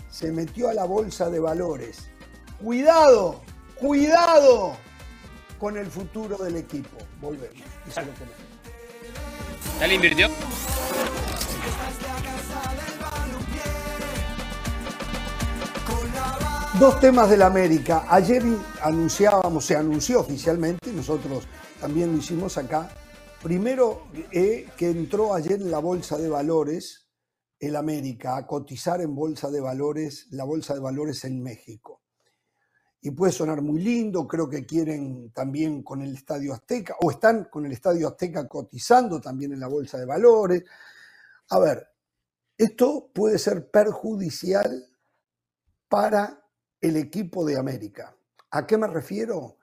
se metió a la bolsa de valores. Cuidado, cuidado con el futuro del equipo. Volvemos y se lo comento. ¿Ya le invirtió? Dos temas del América. Ayer anunciábamos, se anunció oficialmente, nosotros también lo hicimos acá. Primero, eh, que entró ayer en la Bolsa de Valores el América, a cotizar en Bolsa de Valores, la Bolsa de Valores en México. Y puede sonar muy lindo, creo que quieren también con el Estadio Azteca, o están con el Estadio Azteca cotizando también en la Bolsa de Valores. A ver, esto puede ser perjudicial para el equipo de América. ¿A qué me refiero?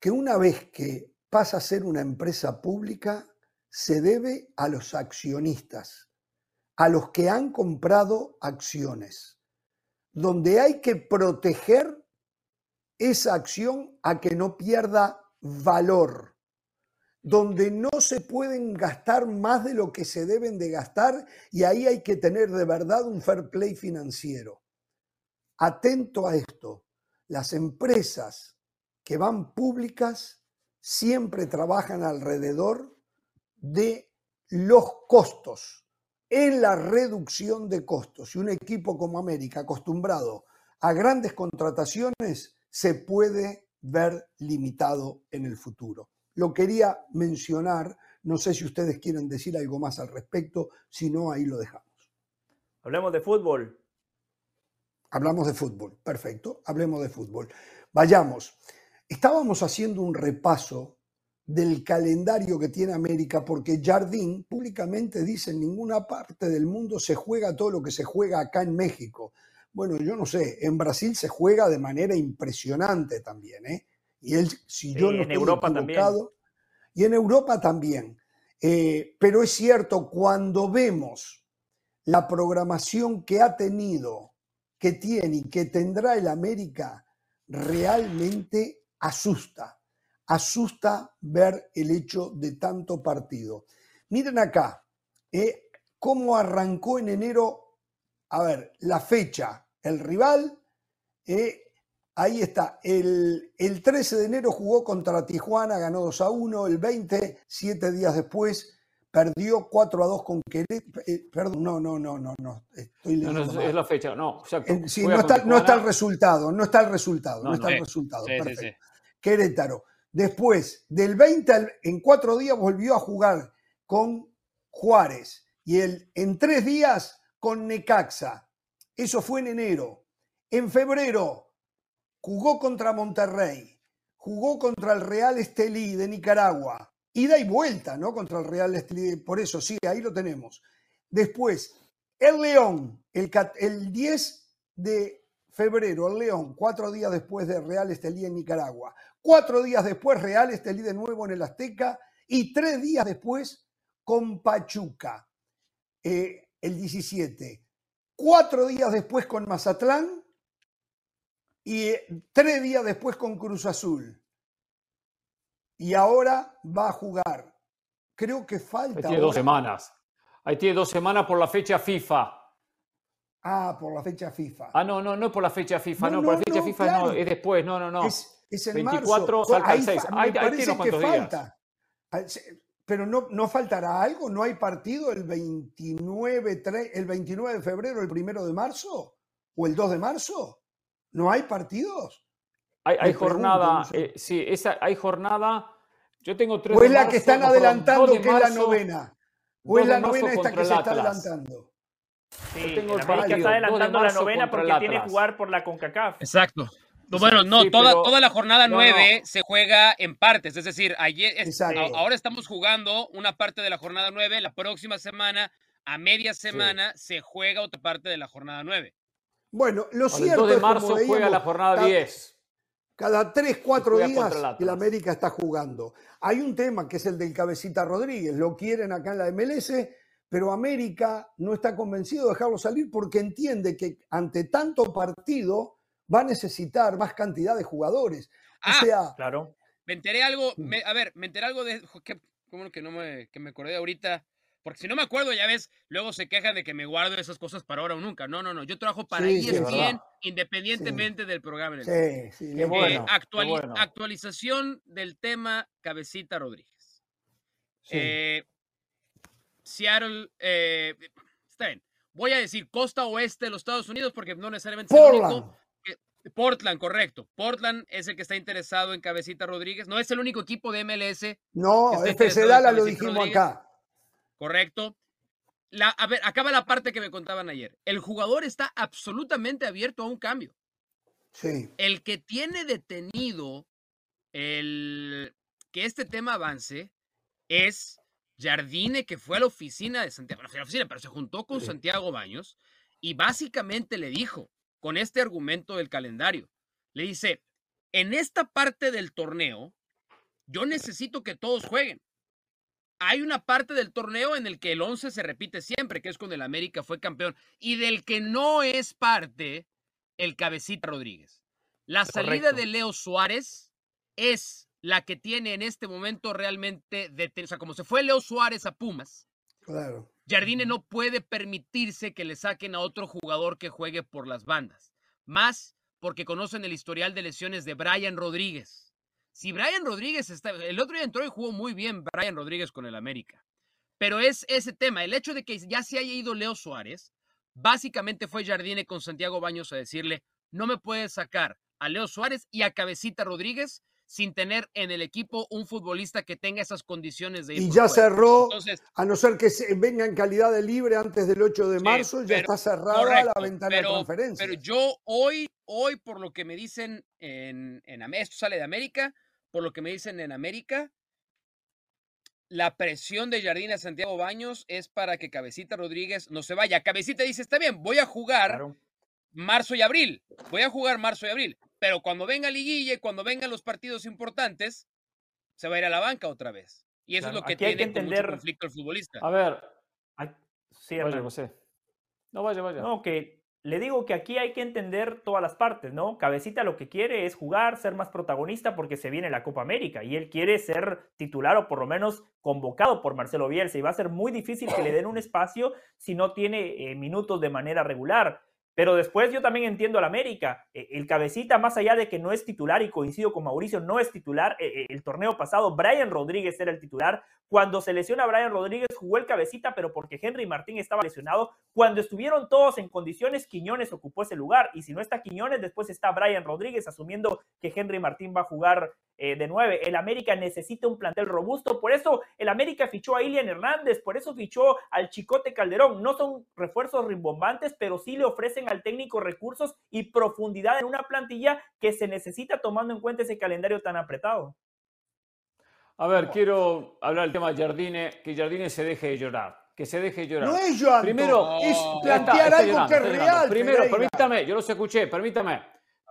Que una vez que pasa a ser una empresa pública, se debe a los accionistas, a los que han comprado acciones, donde hay que proteger esa acción a que no pierda valor, donde no se pueden gastar más de lo que se deben de gastar y ahí hay que tener de verdad un fair play financiero atento a esto, las empresas que van públicas siempre trabajan alrededor de los costos, en la reducción de costos. Y un equipo como América, acostumbrado a grandes contrataciones, se puede ver limitado en el futuro. Lo quería mencionar, no sé si ustedes quieren decir algo más al respecto, si no, ahí lo dejamos. Hablemos de fútbol. Hablamos de fútbol, perfecto, hablemos de fútbol. Vayamos. Estábamos haciendo un repaso del calendario que tiene América, porque Jardín públicamente dice en ninguna parte del mundo se juega todo lo que se juega acá en México. Bueno, yo no sé, en Brasil se juega de manera impresionante también, ¿eh? Y él, si yo Sí, no en estoy Europa también. y en Europa también. Eh, pero es cierto, cuando vemos la programación que ha tenido, que tiene y que tendrá el América, realmente asusta. Asusta ver el hecho de tanto partido. Miren acá, eh, cómo arrancó en enero, a ver, la fecha, el rival, eh, ahí está, el, el 13 de enero jugó contra Tijuana, ganó 2 a 1, el 20, siete días después, perdió 4 a 2 con Querétaro, eh, perdón, no, no, no, no, no, estoy No, no, leyendo es, la fecha, no. exacto. En- sí, no está, con no está el resultado, no está el resultado, no, No, está el resultado. Sí, perfecto. sí. Querétaro. Después, del 20 al, en cuatro días volvió a jugar con Juárez y el, en tres días con Necaxa. Eso fue en enero. En febrero jugó contra Monterrey, jugó contra el Real Estelí de Nicaragua. Ida y vuelta, ¿no? Contra el Real Estelí. Por eso, sí, ahí lo tenemos. Después, el León, el, el 10 de febrero, el León, cuatro días después de Real Estelí en Nicaragua. Cuatro días después, Real Estelí de nuevo en el Azteca. Y tres días después, con Pachuca, eh, el 17. Cuatro días después con Mazatlán. Y eh, tres días después con Cruz Azul. Y ahora va a jugar. Creo que Ahí falta. tiene dos ahora- semanas. Ahí tiene dos semanas por la fecha FIFA. Ah, por la fecha FIFA. Ah, no, no, no es por la fecha FIFA, No, no, por la fecha no, FIFA claro. no, es después, no, no, no. Es, es en 24 marzo. salta el Ahí 6. fa- Ahí- me ahí tiene unos cuantos días. falta. Ah, Pero no, no faltará algo, no hay partido el 29, tre- el 29 de febrero, el primero de marzo o el 2 de marzo. ¿No hay partidos? Hay, hay Me pregunto, jornada, no sé. eh, sí, esa, hay jornada. Yo tengo tres ¿O es la marzo, que están no, adelantando, que es la marzo, novena? ¿O es la marzo novena esta que el se está Atlas. adelantando? Sí, Yo tengo el el América partido, está 2 de adelantando la marzo novena porque el tiene que jugar por la CONCACAF. Exacto. No, Bueno, no, Sí, toda, pero- toda la jornada no, 9 no. se juega en partes. Es decir, ayer, es- ahora estamos jugando una parte de la jornada 9. La próxima semana, a media semana, se juega otra parte de la jornada 9. Bueno, lo el cierto 2 de es como marzo juega veíamos, la jornada cada- 10. Cada 3, 4 juega días el. América está jugando. Hay un tema que es el del cabecita Rodríguez. Lo quieren acá en la MLS, pero América no está convencido de dejarlo salir porque entiende que ante tanto partido va a necesitar más cantidad de jugadores. Ah, o sea, Claro. Me enteré algo, Mm. me- a ver, me enteré algo de, que, ¿cómo que no me, que me acordé ahorita? Porque si no me acuerdo, ya ves, luego se quejan de que me guardo esas cosas para ahora o nunca. No, no, no, yo trabajo para Sí, sí, es ESPN independientemente del programa. en el sí, sí, Qué es bueno. Eh, actuali- qué bueno. Actualización del tema Cabecita Rodríguez. Eh, Seattle, eh, está bien. Voy a decir costa oeste de los Estados Unidos porque no necesariamente es el único. Portland. Portland, correcto. Portland es el que está interesado en Cabecita Rodríguez. No es el único equipo de MLS, No, está FC interesado en Dala lo dijimos Rodríguez. acá. Correcto. La, a ver, acaba la parte que me contaban ayer. El jugador está absolutamente abierto a un cambio. Sí. El que tiene detenido el que este tema avance es Jardine, que fue a la oficina de Santiago, no fue a la oficina, pero se juntó con Sí. Santiago Baños y básicamente le dijo, con este argumento del calendario, le dice, en esta parte del torneo, yo necesito que todos jueguen. Hay una parte del torneo en el que el 11 se repite siempre, que es cuando el América fue campeón, y del que no es parte el cabecita Rodríguez. La salida Correcto. de Leo Suárez es la que tiene en este momento realmente detenido. O sea, como se fue Leo Suárez a Pumas, Claro. Jardine no puede permitirse que le saquen a otro jugador que juegue por las bandas. Más porque conocen el historial de lesiones de Brian Rodríguez. Si Brian Rodríguez está. El otro día entró y jugó muy bien Brian Rodríguez con el América. Pero es ese tema, el hecho de que ya se haya ido Leo Suárez, básicamente fue Jardine con Santiago Baños a decirle: no me puedes sacar a Leo Suárez y a Cabecita Rodríguez sin tener en el equipo un futbolista que tenga esas condiciones de ir Y ya fuera". cerró, Entonces, a no ser que se venga en calidad de libre antes del 8 de Sí, marzo, ya está cerrada correcto, la ventana pero, de conferencia. Pero yo hoy, hoy, por lo que me dicen en, en esto sale de América, por lo que me dicen en América, la presión de Jardín a Santiago Baños es para que Cabecita Rodríguez no se vaya. Cabecita dice, está bien, voy a jugar Claro. marzo y abril. Voy a jugar marzo y abril. Pero cuando venga Liguilla y cuando vengan los partidos importantes, se va a ir a la banca otra vez. Y eso Claro, es lo que hay que tiene con mucho entender- conflicto el futbolista. A ver, sí, vaya, Hernán. José. No, vaya, vaya. No, que le digo que aquí hay que entender todas las partes, ¿no? Cabecita lo que quiere es jugar, ser más protagonista porque se viene la Copa América y él quiere ser titular o por lo menos convocado por Marcelo Bielsa y va a ser muy difícil que le den un espacio si no tiene eh, minutos de manera regular. Pero después yo también entiendo al América. Eh, El cabecita, más allá de que no es titular, y coincido con Mauricio, no es titular. eh, eh, El torneo pasado, Brian Rodríguez era el titular. Cuando se lesiona Brian Rodríguez, jugó el cabecita, pero porque Henry Martín estaba lesionado. Cuando estuvieron todos en condiciones, Quiñones ocupó ese lugar. Y si no está Quiñones, después está Brian Rodríguez, asumiendo que Henry Martín va a jugar eh, de nueve. El América necesita un plantel robusto. Por eso el América fichó a Ilian Hernández, por eso fichó al Chicote Calderón. No son refuerzos rimbombantes, pero sí le ofrecen al técnico recursos y profundidad en una plantilla que se necesita tomando en cuenta ese calendario tan apretado. A ver, quiero hablar del tema de Jardine, que Jardine se deje de llorar. Que se deje de llorar. No es llanto, Primero, No. Plantear está algo llorando, que es real. Primero, Pereira. permítame, yo los escuché, permítame.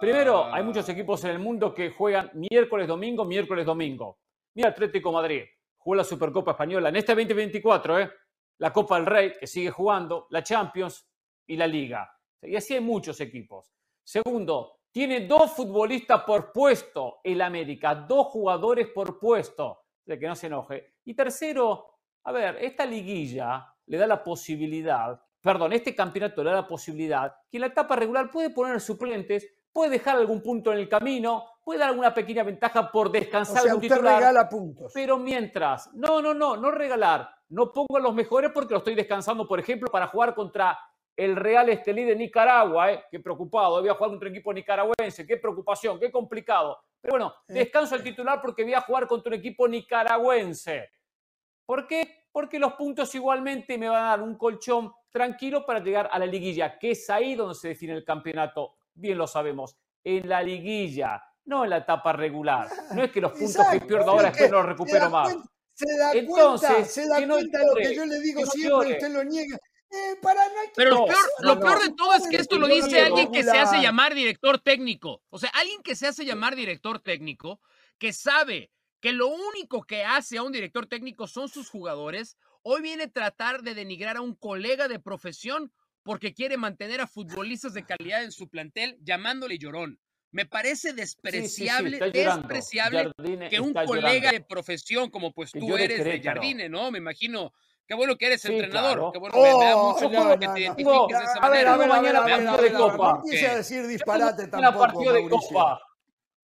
Primero, Ah. hay muchos equipos en el mundo que juegan miércoles, domingo, miércoles, domingo. Mira Atlético Madrid, jugó la Supercopa Española en este 2024, ¿eh? La Copa del Rey, que sigue jugando, la Champions y la Liga. Y así hay muchos equipos. Segundo, tiene dos futbolistas por puesto el América, dos jugadores por puesto, de que no se enoje. Y tercero, a ver, esta liguilla le da la posibilidad, perdón, este campeonato le da la posibilidad que en la etapa regular puede poner suplentes, puede dejar algún punto en el camino, puede dar alguna pequeña ventaja por O descansar sea, algún usted titular. regala puntos. Pero mientras, no, no, no, no regalar. No pongo a los mejores porque lo estoy descansando, por ejemplo, para jugar contra el Real Estelí de Nicaragua. ¿eh? Qué preocupado, voy a jugar contra un equipo nicaragüense, qué preocupación, qué complicado. Pero bueno, descanso el titular porque voy a jugar contra un equipo nicaragüense. ¿Por qué? Porque los puntos igualmente me van a dar un colchón tranquilo para llegar a la liguilla, que es ahí donde se define el campeonato. Bien lo sabemos, en la liguilla, no en la etapa regular. No es que los puntos que pierdo ahora es que después no los recupero más. cuenta- Se da Entonces, cuenta, se da que no cuenta lo que yo le digo no siempre, llore. usted lo niega. Eh, para no Pero lo peor, lo no. peor de todo es que esto lo dice alguien que se hace llamar director técnico. O sea, alguien que se hace llamar director técnico, que sabe que lo único que hace a un director técnico son sus jugadores, hoy viene a tratar de denigrar a un colega de profesión porque quiere mantener a futbolistas de calidad en su plantel llamándole llorón. Me parece Sí, sí, sí, despreciable, despreciable Jardine que un colega llorando. de profesión como pues Que tú eres de. Jardine, ¿no? Me imagino, qué bueno que eres Sí, entrenador, claro. qué bueno, me, me da Oh, mucho no, gusto que no, te no. identifiques de esa A ver, a ver, a ver, Mañana a ver, partido a de ver, a ver, Copa. no a decir disparate Tengo tampoco, partido de. Copa.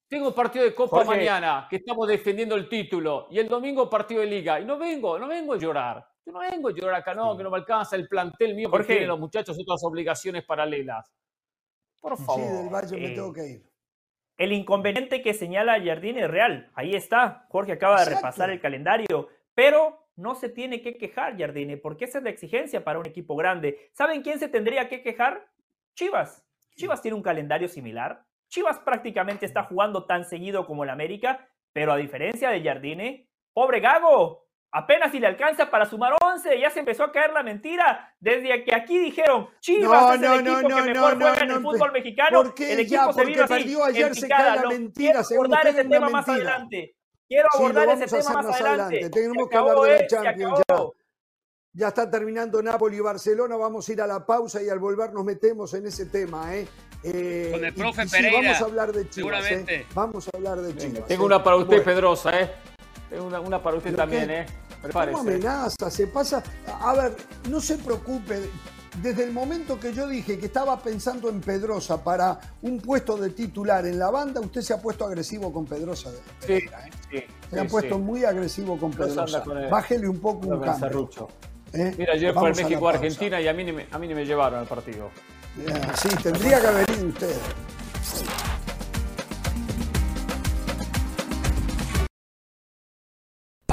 Tengo partido de Copa Jorge. mañana, que estamos defendiendo el título. Y el domingo partido de Liga. Y no vengo, no vengo a llorar. Yo no vengo a llorar acá, no, que no me alcanza el plantel mío porque Jorge. tienen los muchachos otras obligaciones paralelas. Por Sí, favor. del Valle me eh, tengo que ir. El inconveniente que señala Jardine es real. Ahí está. Jorge acaba de Exacto. repasar el calendario. Pero no se tiene que quejar Jardine, porque esa es la exigencia para un equipo grande. ¿Saben quién se tendría que quejar? Chivas. Chivas tiene un calendario similar. Chivas prácticamente está jugando tan seguido como el América, pero a diferencia de Jardine, pobre Gago, apenas si le alcanza para sumar 11, ya se empezó a caer la mentira. Desde que aquí dijeron, Chivas No, es no, el equipo no, que no, mejor no, juega en el fútbol mexicano. porque el ya, equipo se porque vino así, perdió ayer, se cae la mentira, quiero abordar ese tema más adelante. Quiero abordar ese tema más adelante. adelante. Tenemos Se que hablar de la Champions. Ya está terminando Napoli y Barcelona, vamos a ir a la pausa y al volver nos metemos en ese tema, ¿eh? Eh, Con el profe y sí, Pereira, vamos a hablar de Chivas, seguramente. ¿eh? Vamos a hablar de Chivas. Tengo ¿eh? una para usted, Bueno, Pedrosa, ¿eh? Una, una para usted ¿Pero también, qué? ¿eh? ¿Cómo Prepárese. amenaza? Se pasa. A ver, no se preocupe. Desde el momento que yo dije que estaba pensando en Pedrosa para un puesto de titular en la banda, usted se ha puesto agresivo con Pedrosa. Sí, ¿eh? sí, Se ha sí, puesto sí. muy agresivo con Pedrosa con Bájele un poco un cambio. ¿eh? Mira, la pausa. México-Argentina y a mí, ni me, a mí ni me llevaron al partido. Sí, tendría que haber ido usted.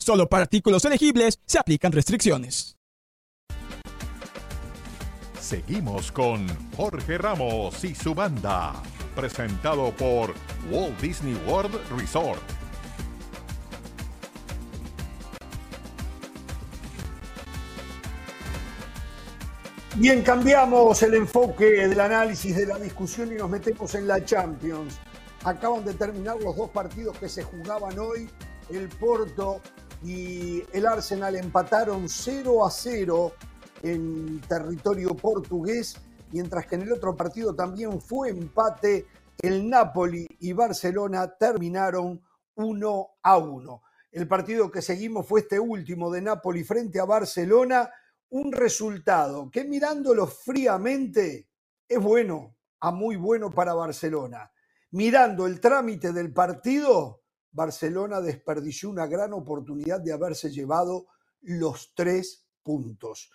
Solo para artículos elegibles se aplican restricciones. Seguimos con Jorge Ramos y su banda. Presentado por Walt Disney World Resort. Bien, cambiamos el enfoque del análisis de la discusión y nos metemos en la Champions. Acaban de terminar los dos partidos que se jugaban hoy. El Porto y el Arsenal empataron 0 a 0 en territorio portugués, mientras que en el otro partido también fue empate. El Napoli y Barcelona terminaron 1 a 1. El partido que seguimos fue este último de Napoli frente a Barcelona un resultado que mirándolo fríamente es bueno, a muy bueno para Barcelona. Mirando el trámite del partido, Barcelona desperdició una gran oportunidad de haberse llevado los tres puntos.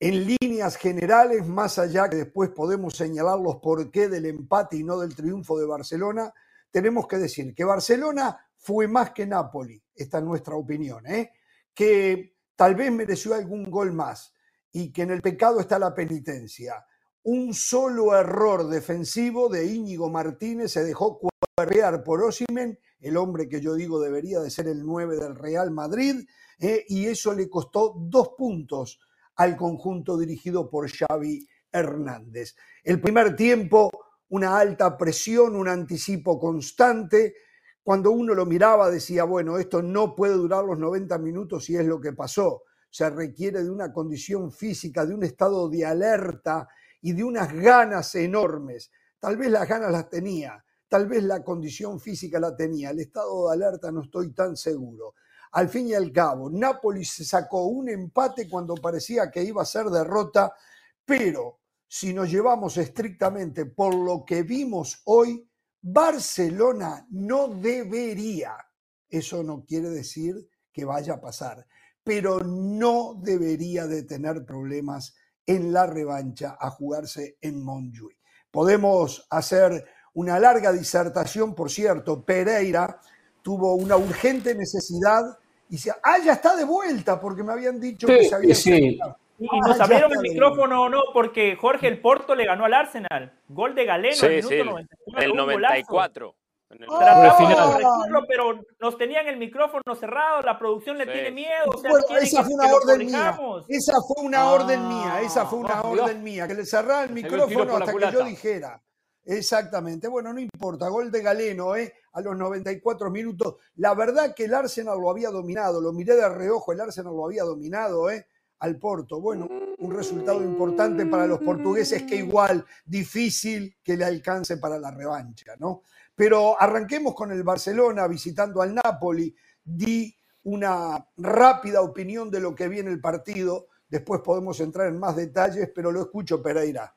En líneas generales, más allá que después podemos señalar los porqué del empate y no del triunfo de Barcelona, tenemos que decir que Barcelona fue más que Napoli, esta es nuestra opinión, ¿eh? que tal vez mereció algún gol más y que en el pecado está la penitencia. Un solo error defensivo de Íñigo Martínez se dejó cuarrear por Osimen, el hombre que yo digo debería de ser el 9 del Real Madrid, eh, y eso le costó dos puntos al conjunto dirigido por Xavi Hernández. El primer tiempo, una alta presión, un anticipo constante. Cuando uno lo miraba decía, bueno, esto no puede durar los 90 minutos y es lo que pasó se requiere de una condición física, de un estado de alerta y de unas ganas enormes. Tal vez las ganas las tenía, tal vez la condición física la tenía, el estado de alerta no estoy tan seguro. Al fin y al cabo, Nápoles se sacó un empate cuando parecía que iba a ser derrota, pero si nos llevamos estrictamente por lo que vimos hoy, Barcelona no debería, eso no quiere decir que vaya a pasar, pero no debería de tener problemas en la revancha a jugarse en Montjuic. Podemos hacer una larga disertación, por cierto, Pereira tuvo una urgente necesidad y se, ah, ya está de vuelta, porque me habían dicho que se había... sí. Y Ah, nos abrieron el micrófono o no, porque Jorge el Porto le ganó al Arsenal. Gol de Galeno Sí, al minuto sí, 94. el un golazo. 94. En el- Ah, Tratamos de final. corregirlo, pero nos tenían el micrófono cerrado, la producción le Sí. tiene miedo. O sea, Bueno, esa fue una orden mía. Esa fue una Ah, orden mía. Esa fue una orden mía. Que le cerrara el el micrófono hasta que yo dijera. Exactamente. Bueno, no importa. Gol de Galeno, ¿eh? A los 94 minutos. La verdad que el Arsenal lo había dominado. Lo miré de reojo. El Arsenal lo había dominado, ¿eh? Al Porto. Bueno, un resultado importante para los portugueses que igual difícil que le alcance para la revancha, ¿no? Pero arranquemos con el Barcelona visitando al Napoli. Di una rápida opinión de lo que viene el partido. Después podemos entrar en más detalles, pero lo escucho, Pereira.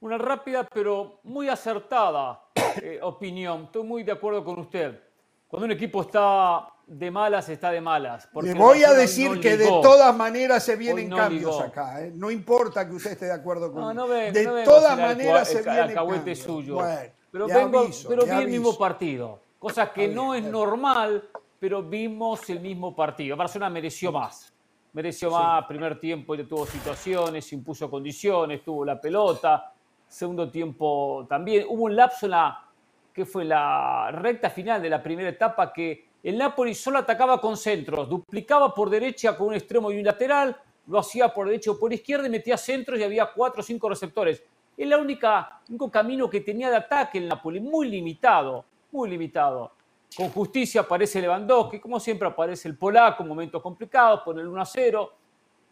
Una rápida pero muy acertada eh, opinión. Estoy muy de acuerdo con usted. Cuando un equipo está de malas, está de malas. porque Le voy a decir no que de todas maneras se vienen no cambios ligó. acá. ¿eh? No importa que usted esté de acuerdo conmigo. no de todas maneras se vienen cambios. suyo. Bueno, pero vengo, aviso, pero vi el mismo partido. Cosa que no es bien. normal, pero vimos el mismo partido. Barcelona mereció más. Mereció más. Primer tiempo tuvo situaciones, impuso condiciones, tuvo la pelota. Segundo tiempo también. Hubo un lapso en la que fue la recta final de la primera etapa que el Napoli solo atacaba con centros, duplicaba por derecha con un extremo y un lateral, lo hacía por derecha o por izquierda y metía centros y había cuatro o cinco receptores. Es única, único camino que tenía de ataque el Napoli, muy limitado, muy limitado. Con justicia aparece Lewandowski, como siempre aparece el polaco, momentos complicados, pone el 1 a 0.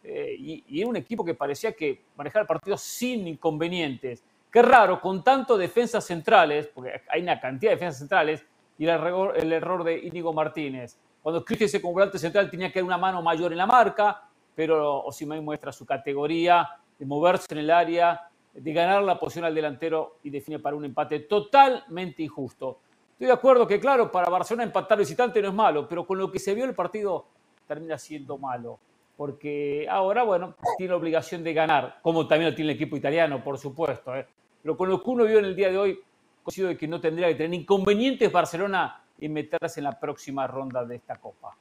Eh, y, y un equipo que parecía que manejaba el partido sin inconvenientes. Qué raro, con tanto defensas centrales, porque hay una cantidad de defensas centrales, y el error, el error de Íñigo Martínez. Cuando Christensen como volante central tenía que dar una mano mayor en la marca, pero Osimhen muestra su categoría de moverse en el área, de ganar la posición al delantero y define para un empate totalmente injusto. Estoy de acuerdo que, claro, para Barcelona empatar visitante no es malo, pero con lo que se vio el partido termina siendo malo. Porque ahora, bueno, tiene obligación de ganar, como también lo tiene el equipo italiano, por supuesto. ¿eh? Pero con lo que uno vio en el día de hoy, considero que no tendría que tener inconvenientes Barcelona en meterse en la próxima ronda de esta Copa.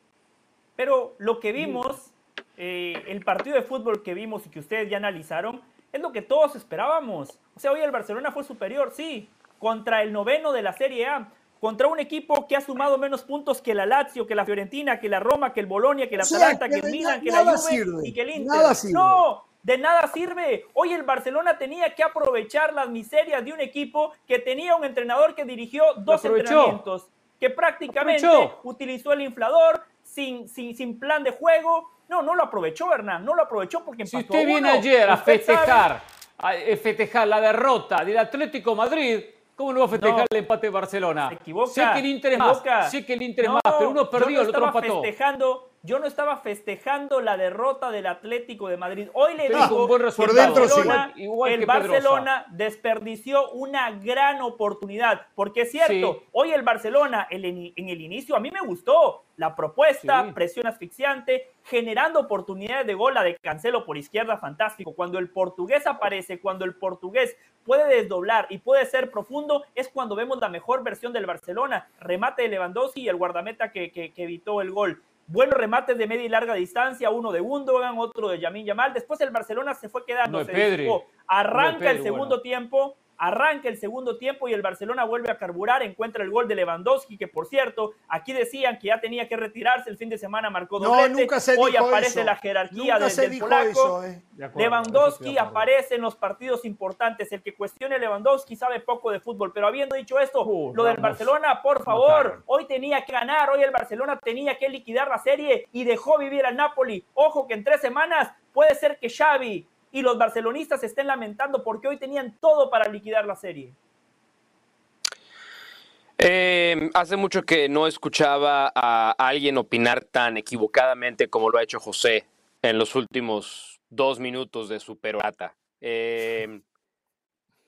Pero lo que vimos, eh, el partido de fútbol que vimos y que ustedes ya analizaron, es lo que todos esperábamos. O sea, hoy el Barcelona fue superior, sí, contra el noveno de la Serie A, contra un equipo que ha sumado menos puntos que la Lazio, que la Fiorentina, que la Roma, que el Bolonia, que la O sea, Atalanta, que que el Milan, que la Juve sirve, y que el Inter. nada sirve. No, de nada sirve. Hoy el Barcelona tenía que aprovechar las miserias de un equipo que tenía un entrenador que dirigió dos entrenamientos, que prácticamente Aprovechó. utilizó el inflador sin, sin, sin plan de juego. No, no lo aprovechó, Hernán, no lo aprovechó porque Si empató usted a viene uno. ayer a Usted sabe- festejar, a eh, festejar la derrota del Atlético Madrid, ¿cómo no va a festejar No. el empate de Barcelona? Se equivoca. sé que el Inter es más, sé que el Inter es No, más, pero uno yo perdió, no el otro empató. festejando, yo no estaba festejando la derrota del Atlético de Madrid. Hoy le digo buen sí. Barcelona, Igual- igual el Pedrosa. Barcelona desperdició una gran oportunidad. Porque es cierto, Sí. hoy el Barcelona el en el inicio a mí me gustó la propuesta, Sí. presión asfixiante, generando oportunidades de gol, la de Cancelo por izquierda, fantástico. Cuando el portugués aparece, cuando el portugués puede desdoblar y puede ser profundo, es cuando vemos la mejor versión del Barcelona. Remate de Lewandowski y el guardameta que, que- que evitó el gol. Buenos remates de media y larga distancia, uno de Gundogan, otro de Yamin Yamal. Después el Barcelona se fue quedando, de se Pedri. Arranca el segundo bueno. tiempo, arranca el segundo tiempo y el Barcelona vuelve a carburar, encuentra el gol de Lewandowski, que por cierto, aquí decían que ya tenía que retirarse, el fin de semana marcó No, doblete. nunca se Hoy dijo aparece eso. la jerarquía Nunca del, se del dijo polaco. eso, eh. De acuerdo, Lewandowski de aparece en los partidos importantes. El que cuestione Lewandowski sabe poco de fútbol. Pero habiendo dicho esto, Uh, lo del. Barcelona, por favor, hoy tenía que ganar. Hoy el Barcelona tenía que liquidar la serie y dejó vivir al Napoli. Ojo que en tres semanas puede ser que Xavi y los barcelonistas se estén lamentando porque hoy tenían todo para liquidar la serie. Eh, hace mucho que no escuchaba a alguien opinar tan equivocadamente como lo ha hecho José en los últimos dos minutos de su perorata. Eh,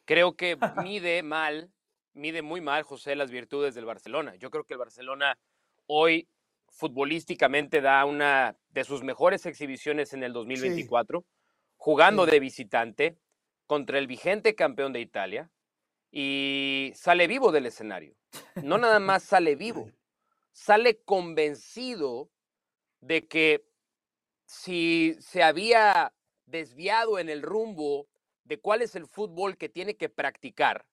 creo que mide mal, mide muy mal José las virtudes del Barcelona. Yo creo que el Barcelona hoy futbolísticamente da una de sus mejores exhibiciones en el 2024, jugando de visitante contra el vigente campeón de Italia y sale vivo del escenario. No nada más sale vivo, sale convencido de que si se había desviado en el rumbo de cuál es el fútbol que tiene que practicar,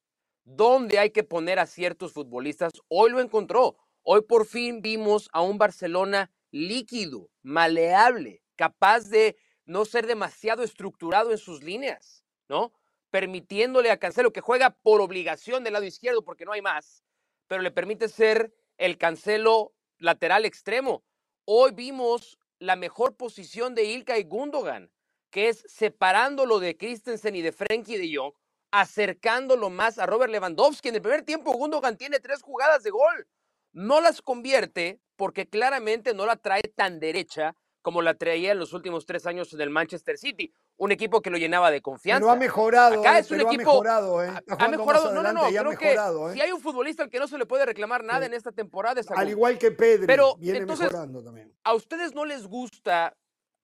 dónde hay que poner a ciertos futbolistas, hoy lo encontró. Hoy por fin vimos a un Barcelona líquido, maleable, capaz de no ser demasiado estructurado en sus líneas, ¿no? Permitiéndole a Cancelo que juega por obligación del lado izquierdo porque no hay más, pero le permite ser el Cancelo lateral extremo. Hoy vimos la mejor posición de Ilka y Gundogan, que es separándolo de Christensen y de Frenkie de Jong, acercándolo más a Robert Lewandowski. En el primer tiempo Gundogan tiene tres jugadas de gol. No las convierte porque claramente no la trae tan derecha como la traía en los últimos tres años en el Manchester City, un equipo que lo llenaba de confianza. Pero ha mejorado, Acá eh, es un pero equipo- ha mejorado, eh. Ha- mejorado, no, no, no, que mejorado, eh. si hay un futbolista al que no se le puede reclamar nada Sí. en esta temporada es a Al igual que Pedri, Pero, viene entonces, mejorando también. a ustedes no les gusta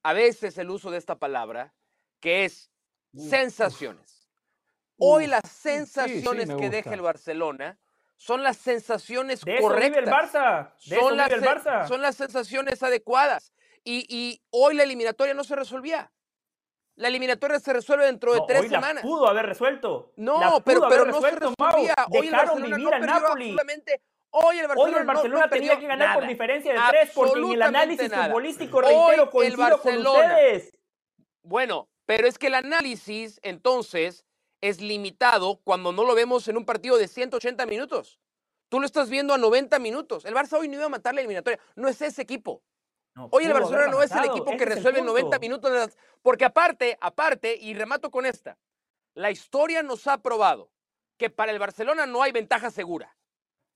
a veces el uso de esta palabra, que es sensaciones. Hoy las sí, sensaciones que deja el Barcelona son las sensaciones De eso vive el correctas. Barça. De eso Son las, vive el Barça. son las sensaciones adecuadas. Y, y hoy la eliminatoria no se resolvía. La eliminatoria se resuelve dentro de No, tres hoy la semanas. pudo haber resuelto. No, La pudo pero, haber pero no se resuelto, Mau. resolvía. Hoy el Dejaron Barcelona vivir no perdió Napoli. absolutamente. Hoy el Barcelona, Hoy el no- Barcelona no tenía que ganar por diferencia de tres, porque en el análisis nada. futbolístico, Hoy reitero, el coincido con Barcelona- ustedes. Bueno, pero es que el análisis entonces es limitado cuando no lo vemos en un partido de 180 minutos. Tú lo estás viendo a 90 minutos. El Barça hoy no iba a matar la eliminatoria. No es ese equipo. No, Hoy el Barcelona no es el equipo que resuelve en 90 punto. minutos. de las- Porque aparte, aparte, y remato con esta, la historia nos ha probado que para el Barcelona no hay ventaja segura.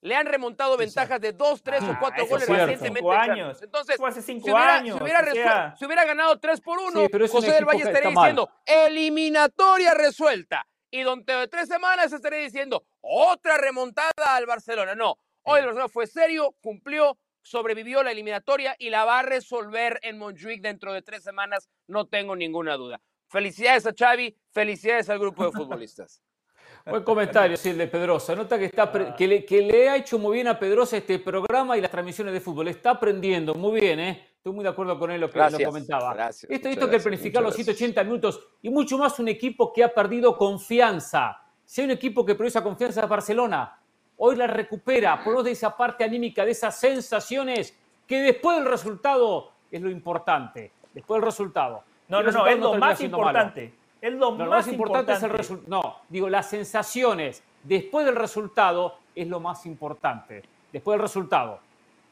Le han remontado ventajas de dos, tres o Ah, cuatro eso goles recientemente. años. Entonces, hace si hubiera, años, si hubiera o resuel- sea. si hubiera ganado 3 por 1, Sí, José del Valle estaría diciendo eliminatoria resuelta. Y dentro de tres semanas estaría diciendo otra remontada al Barcelona. No, hoy el Barcelona fue serio, cumplió, sobrevivió la eliminatoria y la va a resolver en Montjuic dentro de tres semanas, no tengo ninguna duda. Felicidades a Xavi, felicidades al grupo de futbolistas. Buen comentario, sí, el de Pedrosa. Nota que, está, que, le, que le ha hecho muy bien a Pedrosa este programa y las transmisiones de fútbol. Está aprendiendo muy bien, ¿eh? Estoy muy de acuerdo con él lo que Gracias, lo comentaba. gracias, esto esto que gracias, planificar los muchas gracias. 180 minutos y mucho más un equipo que ha perdido confianza. Si hay un equipo que esa confianza es Barcelona. Hoy la recupera, por de esa parte anímica, de esas sensaciones que después del resultado es lo importante. Después del resultado. No, no, no, es lo más importante. Es lo, No, lo más, importante, es el resultado. No, digo, las sensaciones después del resultado es lo más importante. Después del resultado.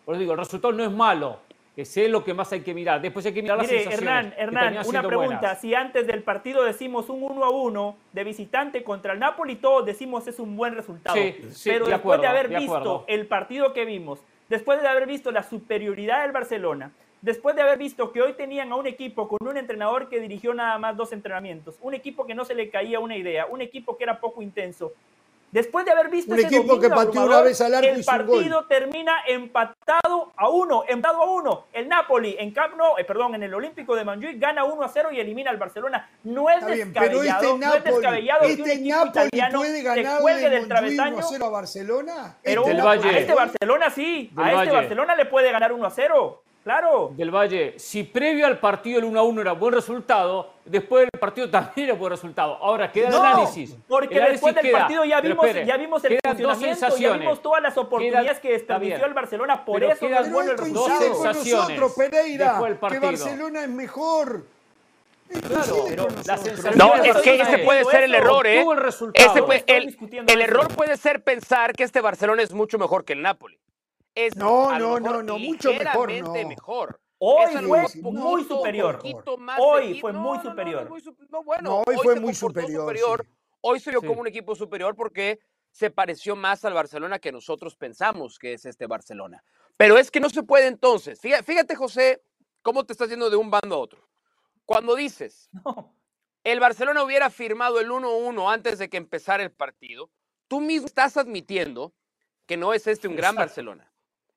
Por eso digo, el resultado no es malo, sé lo que más hay que mirar. Después hay que mirar las Mire, sensaciones. Hernán, que Hernán, una pregunta. buenas. Si antes del partido decimos un 1 a 1 de visitante contra el Napoli, todos decimos es un buen resultado. Sí, sí, Pero de después acuerdo, de haber de visto acuerdo. el partido que vimos, después de haber visto la superioridad del Barcelona, después de haber visto que hoy tenían a un equipo con un entrenador que dirigió nada más dos entrenamientos, un equipo que no se le caía una idea, un equipo que era poco intenso. Después de haber visto Un ese equipo que pateó una vez al arco y el hizo un gol. partido termina empatado a uno, empatado a uno. El Napoli en Camp Nou, eh, perdón, en el Olímpico de Montjuic gana 1 a 0 y elimina al Barcelona. No es Está bien, pero descabellado, este no es Napoli, descabellado que un este equipo Napoli italiano puede se ganarle cuelgue del Montjuic 1 travesaño. a 0 a Barcelona. Pero Este a este Barcelona sí, Del a este Valle. Barcelona le puede ganar 1 a 0. Claro. Del Valle, si previo al partido el 1 a 1 era buen resultado, después del partido también era buen resultado. Ahora queda el No, análisis. Porque El análisis después del queda- partido ya vimos, espere, ya vimos el dos funcionamiento, ya vimos todas las oportunidades Queda- que bien. el Barcelona, por Pero eso no quedan es bueno el dos resultado. con sensaciones nosotros, Pereira, después del que. Barcelona es mejor. Claro, pero la No, es que ese puede ser el error, ¿eh? el resultado. Ese puede- el, el error puede ser pensar que este Barcelona es mucho mejor que el Napoli. Es No, a no, mejor no, no, mucho mejor, no. mejor. Hoy fue muy superior. más Hoy equipo. fue muy superior. bueno, hoy fue muy superior, sí. Hoy se vio Sí. como un equipo superior porque se pareció más al Barcelona que nosotros pensamos que es este Barcelona. Pero es que no se puede entonces. Fíjate, fíjate José, cómo te estás yendo de un bando a otro. Cuando dices, No. el Barcelona hubiera firmado el 1-1 antes de que empezara el partido, tú mismo estás admitiendo que no es este un gran Exacto. Barcelona.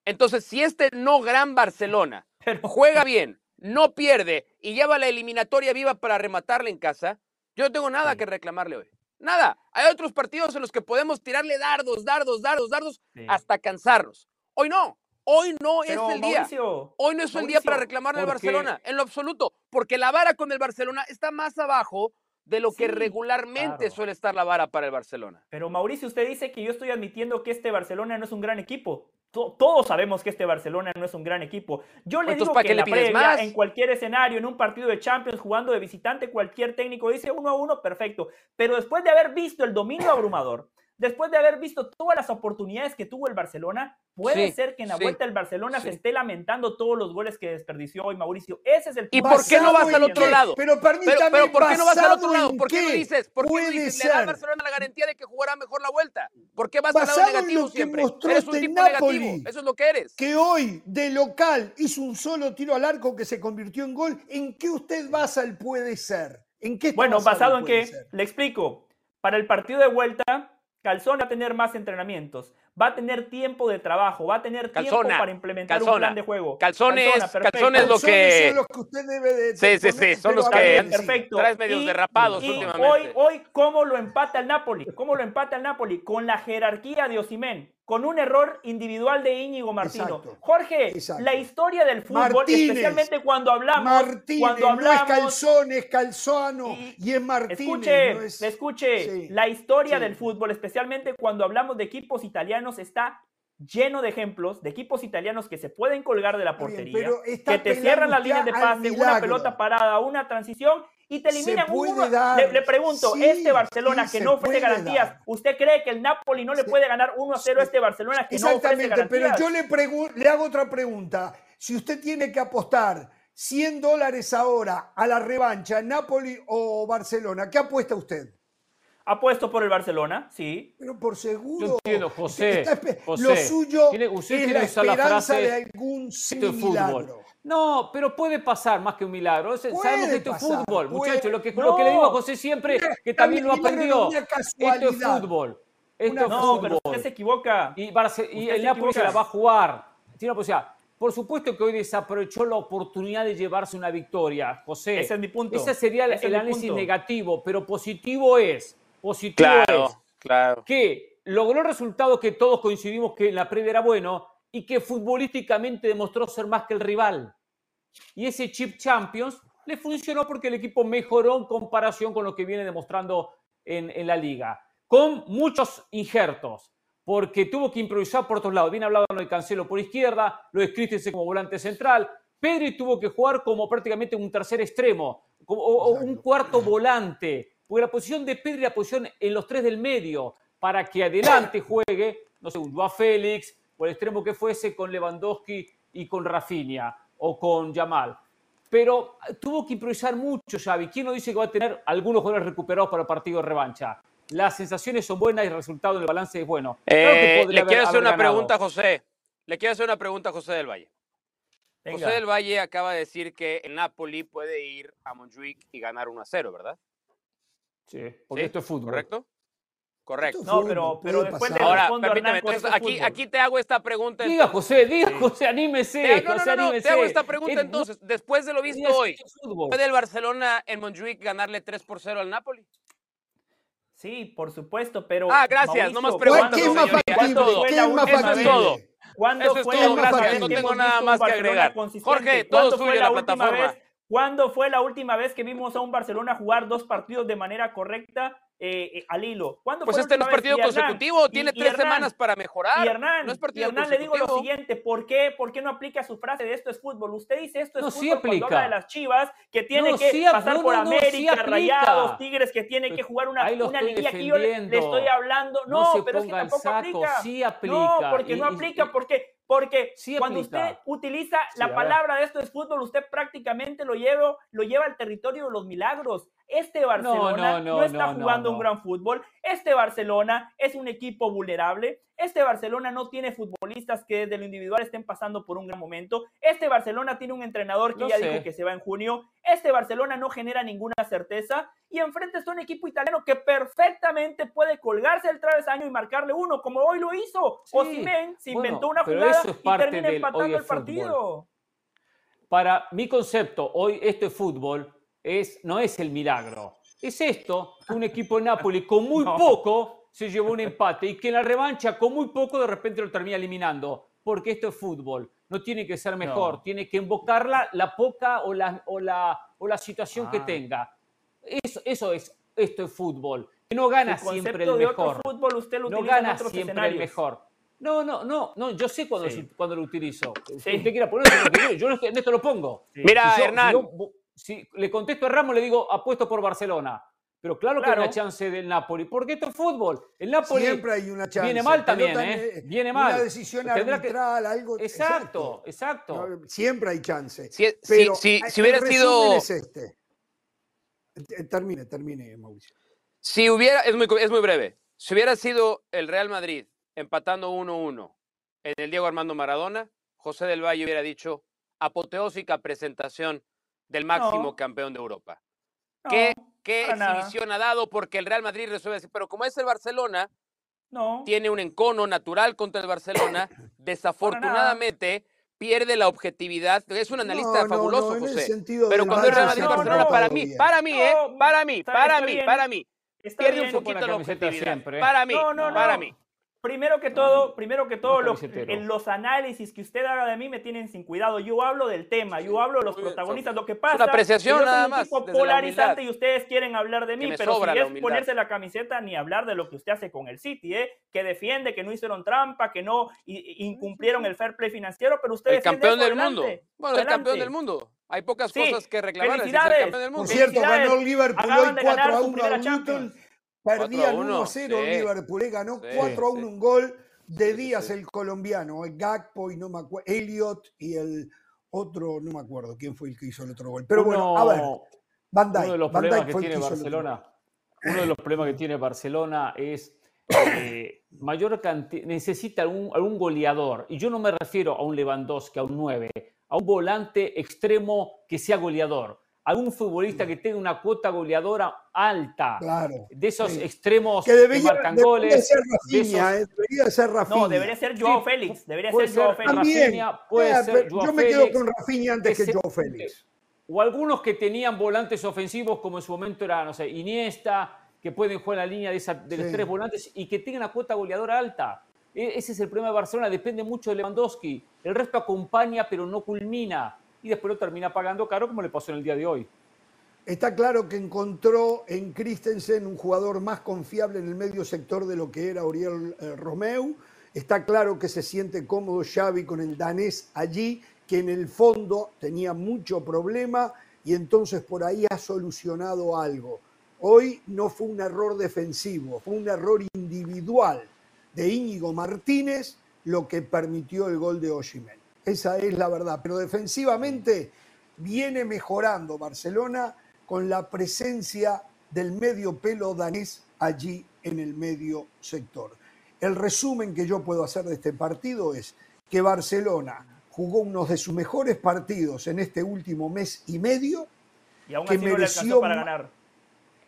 Entonces, si este no gran Barcelona Pero juega bien, no pierde y lleva la eliminatoria viva para rematarle en casa, yo no tengo nada Sí. que reclamarle hoy. Nada. Hay otros partidos en los que podemos tirarle dardos, dardos, dardos, dardos Sí. hasta cansarnos. Hoy no. Hoy no Pero, es el día. Hoy no es el día para reclamarle al Barcelona, en lo absoluto, porque la vara con el Barcelona está más abajo de lo que regularmente claro. suele estar la vara para el Barcelona. Pero Mauricio, usted dice que yo estoy admitiendo que este Barcelona no es un gran equipo. To- Todos sabemos que este Barcelona no es un gran equipo. Yo le Entonces, digo ¿para que en le la previa, más? en cualquier escenario, en un partido de Champions, jugando de visitante, cualquier técnico dice uno a uno, perfecto. Pero después de haber visto el dominio abrumador, después de haber visto todas las oportunidades que tuvo el Barcelona, puede Sí, ser que en la sí, vuelta el Barcelona se esté lamentando todos los goles que desperdició hoy Mauricio. Ese es el ¿Y por qué no ¿Basado vas al en otro qué? lado? Pero permítame, Pero, pero ¿por qué no vas al otro ¿basado lado? en ¿Por qué no dices? ¿Por qué no dices? Le da al. Barcelona la garantía de que jugará mejor la vuelta. ¿Por qué vas al Basado lado en negativo lo que siempre? mostró Eres un este tipo Napoli. negativo. Eso es lo que eres. que hoy de local hizo un solo tiro al arco que se convirtió en gol, ¿en qué usted basa el puede ser? ¿En qué está Bueno, basado el en que, ser? le explico, para el partido de vuelta, Calzón va a tener más entrenamientos, va a tener tiempo de trabajo, va a tener tiempo Calzona, para implementar un calzona. plan de juego. Calzones, perfecto. calzones lo Calzones que- son los que usted debe de- Sí, sí, sí, son los que- perfecto. Traes medios derrapados y últimamente. Hoy, hoy, ¿cómo lo empata el Napoli? ¿Cómo lo empata el Napoli? Con la jerarquía de Osimén, con un error individual de Íñigo Martino. Exacto, Jorge, exacto. la historia del fútbol, Martínez, especialmente cuando hablamos, Martínez, cuando no es hablamos Calzón, es Calzano Y- y, es Martínez. Escuche, no es- escuche, Sí, la historia sí. del fútbol, especialmente cuando hablamos de equipos italianos, está lleno de ejemplos de equipos italianos que se pueden colgar de la bien, portería, que te cierran las líneas de pase, una pelota parada, una transición y te Se eliminan puede dar, Le, le pregunto, sí, este Barcelona sí, que se no ofrece garantías, dar. ¿usted cree que el Napoli no le puede ganar 1 a 0 a este Barcelona que no ofrece Exactamente, pero garantías? yo le, pregu- le hago otra pregunta. si usted tiene que apostar 100 dólares ahora a la revancha, Napoli o Barcelona, ¿qué apuesta usted? Apuesto por el Barcelona, sí. Pero por seguro. Yo entiendo, José. Está espe- José, lo suyo tiene- usted es tiene la que usar la esperanza frase, de algún Esto es fútbol. milagro. No, pero puede pasar más que un milagro. Es- Sabemos que esto es fútbol, muchachos. Lo que, No. lo que le digo a José siempre, Mira, que también lo milagro aprendió. Esto es fútbol. Esto Una es No, pero fútbol. usted se equivoca. Y, Barce- y Usted el Napoli se la va a jugar. Tiene una posibilidad. Por supuesto que hoy desaprovechó la oportunidad de llevarse una victoria, José. Ese es mi punto. Ese sería el, es análisis punto. negativo, pero positivo es, positivo Claro, es claro. que logró resultados que todos coincidimos que en la previa era bueno y que futbolísticamente demostró ser más que el rival. Y ese Chip Champions le funcionó porque el equipo mejoró en comparación con lo que viene demostrando en, en la liga, con muchos injertos, porque tuvo que improvisar por otros lados. Bien hablado lo de Cancelo por izquierda, lo de Christensen como volante central. Pedri tuvo que jugar como prácticamente un tercer extremo, como- o, o un cuarto volante, porque la posición de Pedri la posición en los tres del medio, para que adelante juegue, no sé, un Joao Félix, o el extremo que fuese con Lewandowski y con Rafinha, o con Yamal. Pero eh, tuvo que improvisar mucho Xavi. ¿Quién no dice que va a tener algunos jugadores recuperados para el partido de revancha? Las sensaciones son buenas y el resultado del balance es bueno. Claro Eh, le quiero haber- hacer una haber ganado. pregunta, José. Le quiero hacer una pregunta a José del Valle. Venga. José del Valle acaba de decir que el Napoli puede ir a Montjuic y ganar 1 a 0, ¿verdad? Sí, porque ¿Sí? esto es fútbol. ¿Correcto? Correcto. No, pero, pero después le Ahora, que entonces aquí, aquí te hago esta pregunta. Diga. José, diga, José, anímese. Te hago- no, José, no, no, anímese. te hago esta pregunta Eh, entonces. Después de lo no visto hoy, esto es fútbol. ¿puede el Barcelona en Montjuic ganarle 3 por 0 al Napoli? Sí, por supuesto, pero. Ah, gracias, no más preguntas, ¿cuándo ¿Qué es más factible? ¿Qué es más Eso es factible? todo. ¿Cuándo Eso es fue todo, la última gracias, vez no tengo nada más que agregar. Jorge, todo ¿Cuándo suyo la última plataforma. vez- ¿Cuándo fue la última vez que vimos a un Barcelona jugar dos partidos de manera correcta eh, eh, al hilo? ¿Cuándo Pues este no es partido Hernán, consecutivo, y- tiene y tres Hernán, semanas para mejorar. Y Hernán, no es y partido Hernán le digo lo siguiente, ¿por qué, ¿por qué no aplica su frase de esto es fútbol? Usted dice esto es No, fútbol sí cuando habla de las chivas, que tiene No, que sí pasar no, por no, no, sí América. Rayados, Tigres, que tiene que Pues, jugar una, una liguilla que yo le, estoy hablando. No se pero es que tampoco saco, aplica. sí aplica. No, porque Y- no y- aplica, porque, porque Sí cuando aplica. usted utiliza Sí, la palabra de esto es fútbol, usted prácticamente lo lleva, lo lleva al territorio de los milagros. Este Barcelona no, no, está no, jugando un gran fútbol. Este Barcelona es un equipo vulnerable. Este Barcelona no tiene futbolistas que desde lo individual estén pasando por un gran momento. Este Barcelona tiene un entrenador que Lo ya sé. dijo que se va en junio. Este Barcelona no genera ninguna certeza. Y enfrente está un equipo italiano que perfectamente puede colgarse el travesaño y marcarle uno, como hoy lo hizo. Sí, Osimhen se bueno, inventó una jugada es y termina empatando el fútbol. partido. Para mi concepto, hoy esto es fútbol, es, no es el milagro. Es esto, que un equipo de Napoli con muy No. poco se llevó un empate y que en la revancha con muy poco de repente lo termina eliminando. Porque esto es fútbol. No tiene que ser mejor, No. tiene que invocarla la poca o la, o la, o la situación que Ah. tenga. Eso, eso es, esto es fútbol. Que no gana siempre el mejor. otro fútbol usted lo no gana siempre escenarios. el mejor. No, no, no, no, yo sé cuando, Sí. cuando lo utilizo. Si Sí. usted quiera ponerlo, yo, en esto- lo pongo. Sí. Mira, yo- Hernán. Yo- si le contesto a Ramos, le digo apuesto por Barcelona. Pero claro, que Claro. hay una chance del Napoli, porque esto es fútbol. El Napoli Siempre hay una chance. viene mal también, ¿eh? eh, Viene Una mal. decisión Tendrá que- arbitral, algo. Exacto, exacto. Siempre hay chance. Si, Pero si- hubiera sido. es este. Termine, termine, Mauricio. Si hubiera, es muy, co- es muy breve. Si hubiera sido el Real Madrid empatando 1-1 en el Diego Armando Maradona, José del Valle hubiera dicho apoteósica presentación del máximo No. campeón de Europa. No, ¿Qué, qué nada. exhibición ha dado? Porque el Real Madrid resuelve así. Pero como es el Barcelona, no. tiene un encono natural contra el Barcelona, desafortunadamente pierde la objetividad. Es un analista fabuloso, el José. Pero cuando es Real Madrid Barcelona, para mí, para mí, ¿eh? Para mí, para mí, para mí. Pierde un poquito la objetividad. siempre. Para mí, No, no, para no. mí. Primero que todo, primero que todo, lo- camisetero. en los análisis que usted haga de mí me tienen sin cuidado. Yo hablo del tema, yo hablo de los bien, protagonistas. Lo que es pasa una apreciación que yo soy un tipo polarizante humildad. y ustedes quieren hablar de mí, pero si es ponerse la camiseta ni hablar de lo que usted hace con el City, ¿eh? que defiende, que no hicieron trampa, que no incumplieron el fair play financiero, pero usted El campeón eso, del mundo. adelante, Bueno, el campeón del mundo. Hay pocas Sí, cosas que reclamar. Es el felicidades. campeón del Por mundo. cierto, Felicidades. ganó el Liverpool Acaban hoy de 4 ganar a su 1 primera a Luton. Perdían 4 a 1 a 1, 0 sí. Liverpool. eh, Ganó Sí, 4 a 1 sí. un gol de Díaz, el colombiano. El Gakpo y no me acuerdo. Elliot y el otro, no me acuerdo quién fue el que hizo el otro gol. Pero bueno, a ver, Van Dijk, uno de los Van problemas Dijk que tiene que Barcelona, uno de los problemas que tiene Barcelona es eh, mayor cantidad, necesita algún, algún goleador. Y yo no me refiero a un Lewandowski, a un 9, a un volante extremo que sea goleador. Algún futbolista que tenga una cuota goleadora alta. Claro. De esos sí. extremos Que debería, que marcan debería goles. ser de Rafinha, esos- eh, debería ser Rafinha. No, debería ser Joao Sí, Félix. Debería puede ser Joao Félix. Rafinha, puede Eh, ser Joao yo me quedo Félix, con Rafinha antes que ese- Joao Félix. O algunos que tenían volantes ofensivos, como en su momento era, no sé, Iniesta, que pueden jugar en la línea de, esa- de los Sí. tres volantes y que tengan una cuota goleadora alta. E- Ese es el problema de Barcelona, depende mucho de Lewandowski. El resto acompaña, pero no culmina. Y después lo termina pagando caro, como le pasó en el día de hoy. Está claro que encontró en Christensen un jugador más confiable en el medio sector de lo que era Oriol eh, Romeu. Está claro que se siente cómodo Xavi con el danés allí, que en el fondo tenía mucho problema y entonces por ahí ha solucionado algo. Hoy no fue un error defensivo, fue un error individual de Íñigo Martínez lo que permitió el gol de Osimhen. Esa es la verdad. Pero defensivamente viene mejorando Barcelona con la presencia del medio pelo danés allí en el medio sector. El resumen que yo puedo hacer de este partido es que Barcelona jugó uno de sus mejores partidos en este último mes y medio, Y aún que así no le mereció para ganar.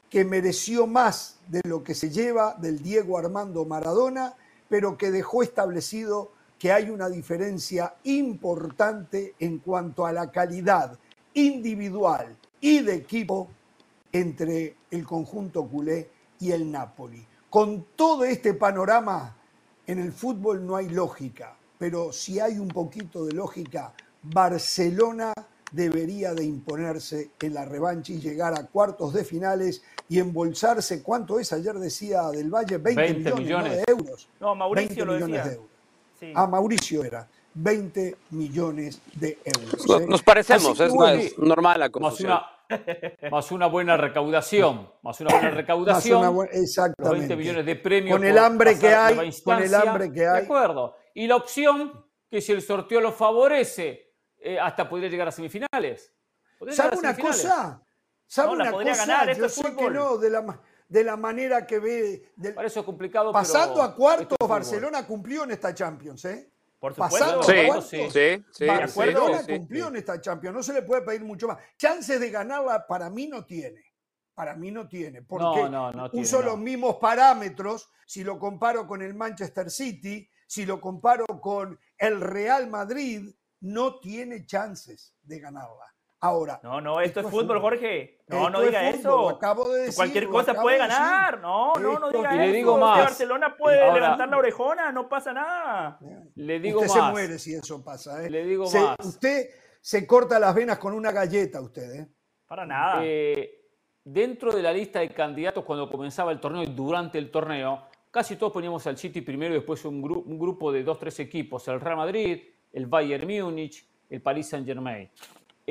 que mereció más de lo que se lleva del Diego Armando Maradona, pero que dejó establecido que hay una diferencia importante en cuanto a la calidad individual y de equipo entre el conjunto culé y el Napoli. Con todo este panorama, en el fútbol no hay lógica, pero si hay un poquito de lógica, Barcelona debería de imponerse en la revancha y llegar a cuartos de finales y embolsarse, ¿cuánto es? Ayer decía Del Valle, 20, 20 millones, de euros. No, Mauricio 20 lo millones decía. de euros. Sí. A Mauricio era 20 millones de euros. ¿eh? Nos parecemos, que es, es normal la Más confusión. una, más una buena recaudación. Más una buena más recaudación. una buena- los exactamente. 20 millones de premios. Con el hambre que hay, con el hambre que De hay. acuerdo. Y la opción, que si el sorteo lo favorece, eh, hasta podría llegar a semifinales. ¿Sabe a una cosa? ¿Sabe No, una cosa? ganar, Yo sé que fútbol. no, de la, de la manera que ve. del- Para eso es complicado. pasando pero a cuartos. Barcelona cumplió en esta Champions, ¿eh? Por Pasando supuesto. Sí, a cuartos, sí, sí, Barcelona sí, sí, sí. cumplió en esta Champions. No se le puede pedir mucho más. Chances de ganarla para mí no tiene. Para mí no tiene. Porque No, no, no tiene, uso no. los mismos parámetros si lo comparo con el Manchester City, si lo comparo con el Real Madrid, no tiene chances de ganarla. Ahora, No, no, esto, es fútbol, Jorge. No, Esto no diga eso. lo acabo de decir, Cualquier cosa acabo puede de decir. ganar. No, no, no diga Y le eso. digo más. Barcelona puede Ahora- levantar la orejona, no pasa nada. Le digo usted se más. muere si eso pasa. ¿eh? Le digo Se- más. Usted se corta las venas con una galleta, usted. ¿eh? Para nada. Eh, dentro de la lista de candidatos cuando comenzaba el torneo y durante el torneo, casi todos poníamos al City primero y después un, gru- un grupo de dos, tres equipos, el Real Madrid, el Bayern Múnich, el Paris Saint Germain.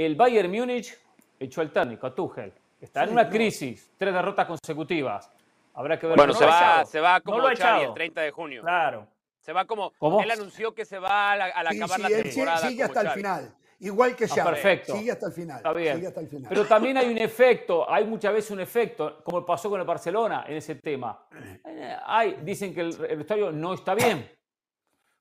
El Bayern Múnich echó al técnico, a Tuchel. Está en una no. crisis, tres derrotas consecutivas. Habrá que ver. Bueno, cómo se va, se va No como ha Xavi echado. el 30 de junio. Claro. Se va como. ¿Cómo? Él anunció que se va al, al Sí, acabar sí, la él sigue- temporada. sigue como hasta el final. Igual que Ah, Xavi. perfecto. Sigue hasta el final. Está bien. Sigue hasta el final. Pero también hay un efecto, hay muchas veces un efecto, como pasó con el Barcelona en ese tema. Eh, Hay, dicen que el, el vestuario no está bien,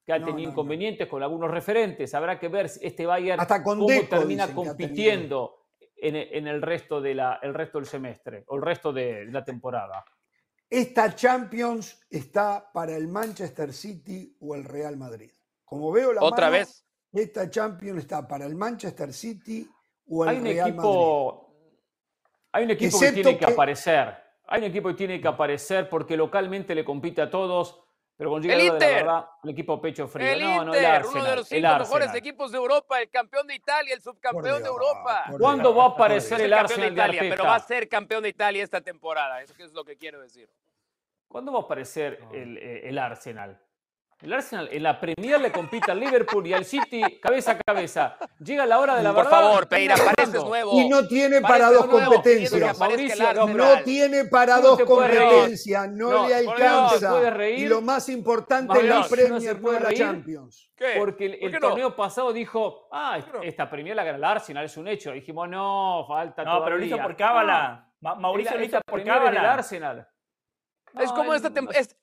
que ha No, tenido no, no. inconvenientes con algunos referentes. Habrá que ver si este Bayern Hasta con cómo Deco termina compitiendo en, e- en el, resto de la, el resto del semestre o el resto de la temporada. Esta Champions está para el Manchester City o el Real Madrid. Como veo la Otra mano, vez. Esta Champions está para el Manchester City o el Hay un Real Madrid. equipo, hay un equipo que tiene que, que- aparecer. Hay un equipo que tiene que aparecer porque localmente le compite a todos. Pero cuando llega El la hora de la Inter. verdad, el equipo pecho frío. El no, no, el Inter, Arsenal, uno de los el cinco mejores equipos de Europa, el campeón de Italia, el subcampeón de Europa. ¿Cuándo va a aparecer el el campeón de Arsenal de Italia, pero va a ser campeón de Italia esta temporada. Eso es lo que quiero decir. ¿Cuándo va a aparecer el, eh, el Arsenal? El Arsenal en la Premier le compite al Liverpool y al City cabeza a cabeza. Llega la hora de la Por verdad. favor, termina pareces nuevo. Y no tiene Parece para dos nuevo, competencias. el Mauricio. No tiene para dos competencias, no, No, le por Dios, alcanza. reír. Y lo más importante Mauricio, es la Premier, puede no la. Champions. ¿Qué? Porque el, ¿Por el torneo pasado dijo, ah, ¿Por esta Premier la gana el Arsenal, es un hecho. Dijimos, no, falta No, pero lo hizo todavía". por cábala. Mauricio lo hizo por cábala. Arsenal. Es como esta,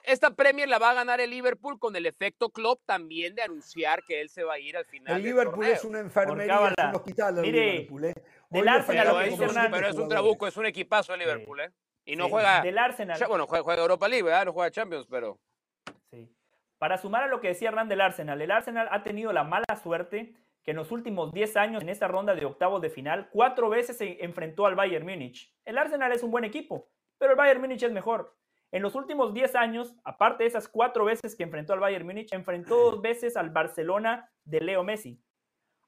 esta Premier la va a ganar el Liverpool con el efecto Klopp también de anunciar que él se va a ir al final El del Liverpool torneo. es una enfermería, es un hospital el Mire, Liverpool. ¿eh? del Arsenal, Pero lo que es, dice pero es un trabuco, es un equipazo el Liverpool, ¿eh? Y no Sí, juega, Del Arsenal. bueno, juega, juega Europa League, ¿verdad? No juega Champions, pero Sí. Para sumar a lo que decía Hernán del Arsenal, el Arsenal ha tenido la mala suerte que en los últimos 10 años, en esta ronda de octavos de final, cuatro veces se enfrentó al Bayern Múnich. El Arsenal es un buen equipo, pero el Bayern Múnich es mejor. En los últimos 10 años, aparte de esas cuatro veces que enfrentó al Bayern Múnich, enfrentó dos veces al Barcelona de Leo Messi.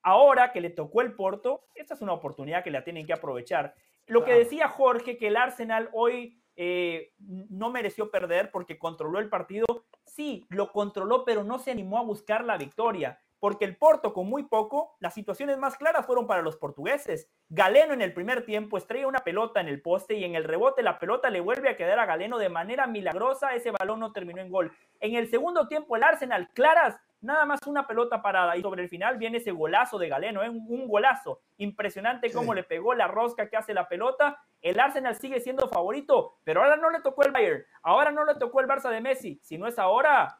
Ahora que le tocó el Porto, esta es una oportunidad que la tienen que aprovechar. Lo que decía Jorge, que el Arsenal hoy eh, no mereció perder porque controló el partido, sí, lo controló, pero no se animó a buscar la victoria. Porque el Porto, con muy poco, las situaciones más claras fueron para los portugueses. Galeno en el primer tiempo estrella una pelota en el poste y en el rebote la pelota le vuelve a quedar a Galeno de manera milagrosa. Ese balón no terminó en gol. En el segundo tiempo, el Arsenal, claras, nada más una pelota parada. Y sobre el final viene ese golazo de Galeno, ¿eh? un, golazo. Impresionante cómo Sí. le pegó la rosca que hace la pelota. El Arsenal sigue siendo favorito, pero ahora no le tocó el Bayern. Ahora no le tocó el Barça de Messi. Si no es ahora,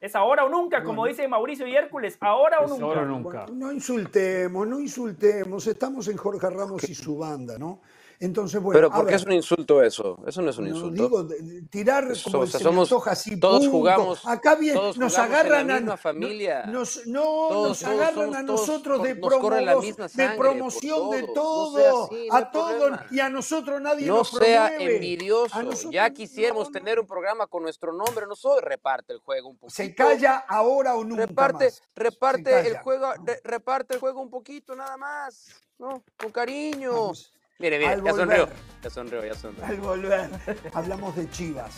es ahora o nunca, como Bueno. dice Mauricio y Hércules. Ahora o Es nunca. ahora o nunca. Bueno, no insultemos, no insultemos. Estamos en Jorge Ramos y su banda, ¿no? Entonces, bueno. pero ¿por qué es un insulto eso? Eso no es un no, insulto. digo, tirar Eso, como o sea, se somos- antoja así, todos punto. jugamos- Acá bien, todos nos agarran la a misma no- familia. Nos, no, Todos nos agarran somos a todos- nosotros de, nos la promos- misma de promoción de todos. No todo, sea así, no hay a todo problema. y a nosotros nadie No nos sea promueve. A envidioso. nosotros- Ya quisiéramos no, no. tener un programa con nuestro nombre. No soy reparte el juego un poquito. Se calla ahora o nunca reparte, más. Reparte el juego, re- reparte el juego un poquito nada más, ¿no? Con cariño. Vamos. Mire, mire, al ya sonrió, volver. ya sonrió, ya sonrió. Al volver, hablamos de Chivas.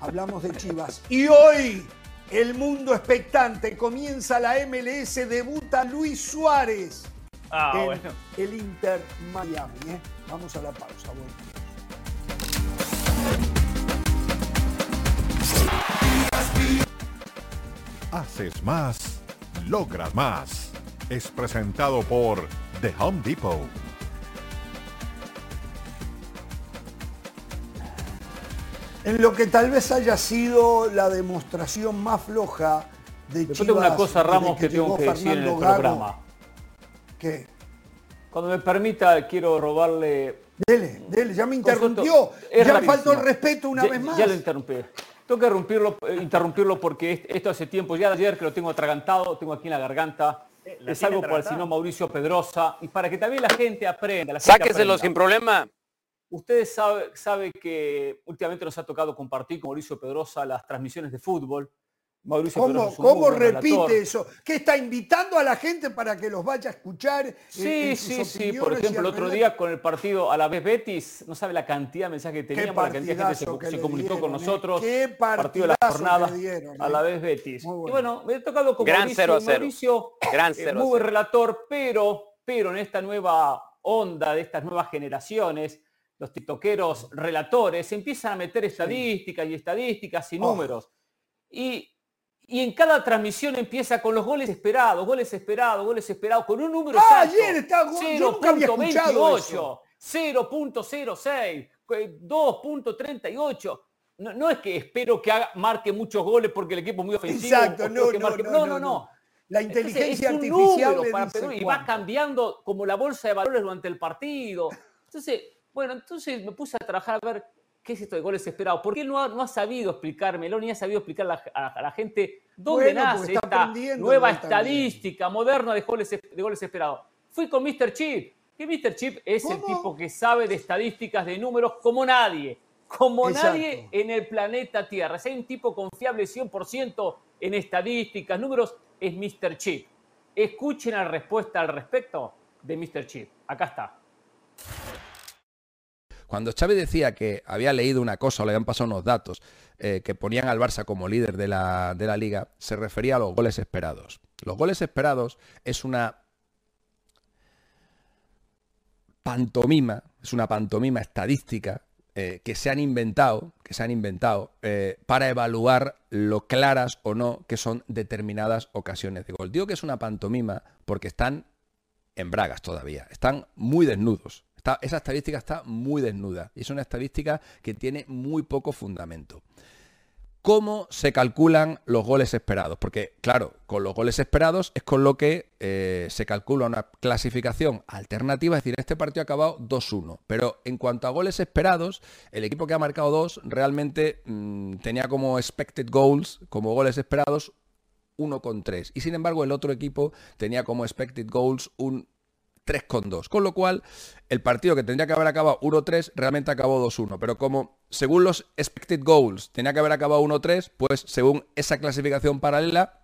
Hablamos de Chivas. Y hoy, el mundo expectante. Comienza la MLS, debuta Luis Suárez Ah, en bueno. el Inter Miami. ¿eh? Vamos a la pausa. volvemos. Haces más, logras más. Es presentado por The Home Depot. En lo que tal vez haya sido la demostración más floja de Después Chivas. tengo una cosa, Ramos, que tengo llegó que decir en el Gago. programa. ¿Qué? Cuando me permita, quiero robarle Dele, dele, ya me interrumpió. Es Ya rapidísimo. faltó el respeto una ya, vez más. Ya lo interrumpí. Tengo que interrumpirlo, eh, interrumpirlo porque est- esto hace tiempo, ya de ayer que lo tengo atragantado, tengo aquí en la garganta. la es algo por el señor Mauricio Pedrosa. Y para que también la gente aprenda. La gente Sáqueselo aprenda. sin problema. Ustedes saben sabe que últimamente nos ha tocado compartir con Mauricio Pedrosa las transmisiones de fútbol. Mauricio ¿Cómo, Pedrosa es un muy cómo relator. repite eso? ¿Qué está invitando a la gente para que los vaya a escuchar? Sí, en sí, sí. Por ejemplo, el otro día con el partido a la vez Betis, no sabe la cantidad de mensajes que teníamos, la cantidad de gente se, que se comunicó con dieron, ¿eh? nosotros. Qué partido de la jornada dieron, a ¿eh? la vez Betis. Muy Y bueno. bueno, me he tocado con Gran Mauricio. 0 a y 0. Mauricio, Gran eh, 0 a muy buen 0. relator, pero, pero en esta nueva onda de estas nuevas generaciones, los tiktokeros relatores empiezan a meter estadísticas y estadísticas y Oh. números. Y, y en cada transmisión empieza con los goles esperados, goles esperados, goles esperados, con un número Ah, exacto. ayer escuchado eso. 0.06, eh, 2.38. No, no es que espero que haga- marque muchos goles porque el equipo es muy ofensivo. Exacto, no, no, marque- no, no, no, no. La Entonces, inteligencia es un artificial para Perú y va cambiando como la bolsa de valores durante el partido. Entonces, bueno, entonces me puse a trabajar a ver qué es esto de goles esperados. Porque él no ha, no ha sabido explicármelo, ni ha sabido explicar a la, a- a la gente dónde Bueno, nace esta nueva también. estadística moderna de goles, de goles esperados. Fui con Mr. Chip, que Mr. Chip es el tipo que sabe de estadísticas, de números, como nadie. Como Exacto. nadie en el planeta Tierra. Si hay un tipo confiable 100% en estadísticas, números, es Mr. Chip. Escuchen la respuesta al respecto de Mr. Chip. Acá está. Cuando Chávez decía que había leído una cosa o le habían pasado unos datos eh, que ponían al Barça como líder de la, de la liga, se refería a los goles esperados. Los goles esperados es una pantomima, es una pantomima estadística eh, que se han inventado, que se han inventado eh, para evaluar lo claras o no que son determinadas ocasiones de gol. Digo que es una pantomima porque están en bragas todavía, están muy desnudos. Esa estadística está muy desnuda y es una estadística que tiene muy poco fundamento. ¿Cómo se calculan los goles esperados? Porque, claro, con los goles esperados es con lo que eh, se calcula una clasificación alternativa, es decir, este partido ha acabado 2-1. Pero en cuanto a goles esperados, el equipo que ha marcado 2 realmente mm, tenía como expected goals, como goles esperados, 1,3. Y sin embargo, el otro equipo tenía como expected goals un 3,2. Con lo cual, el partido que tendría que haber acabado 1-3 realmente acabó 2-1. Pero como según los expected goals tenía que haber acabado 1-3, pues según esa clasificación paralela,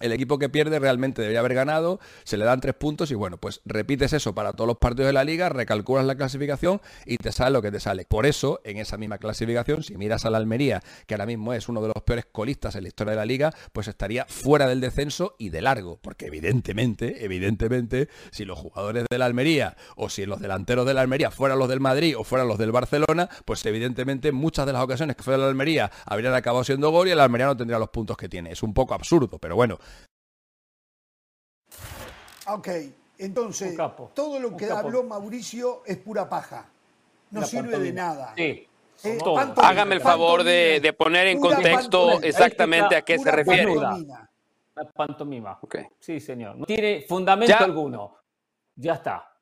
el equipo que pierde realmente debería haber ganado, se le dan tres puntos y bueno, pues repites eso para todos los partidos de la liga, recalculas la clasificación y te sale lo que te sale. Por eso, en esa misma clasificación, si miras a la Almería, que ahora mismo es uno de los peores colistas en la historia de la liga, pues estaría fuera del descenso y de largo, porque evidentemente, evidentemente, si los jugadores de la Almería o si los delanteros de la Almería fueran los del Madrid o fueran los del Barcelona, pues evidentemente muchas de las ocasiones que fue de la Almería habrían acabado siendo gol y el Almería no tendría los puntos que tiene. Es un poco absurdo, pero bueno, Ok, entonces, capo, todo lo que capo. habló Mauricio es pura paja. No La sirve de nada. Sí. Eh, Hágame el favor de, poner en pura contexto exactamente a qué se refiere. pantomima. La pantomima. Ok. Sí, señor. No tiene fundamento Ya. alguno. Ya está.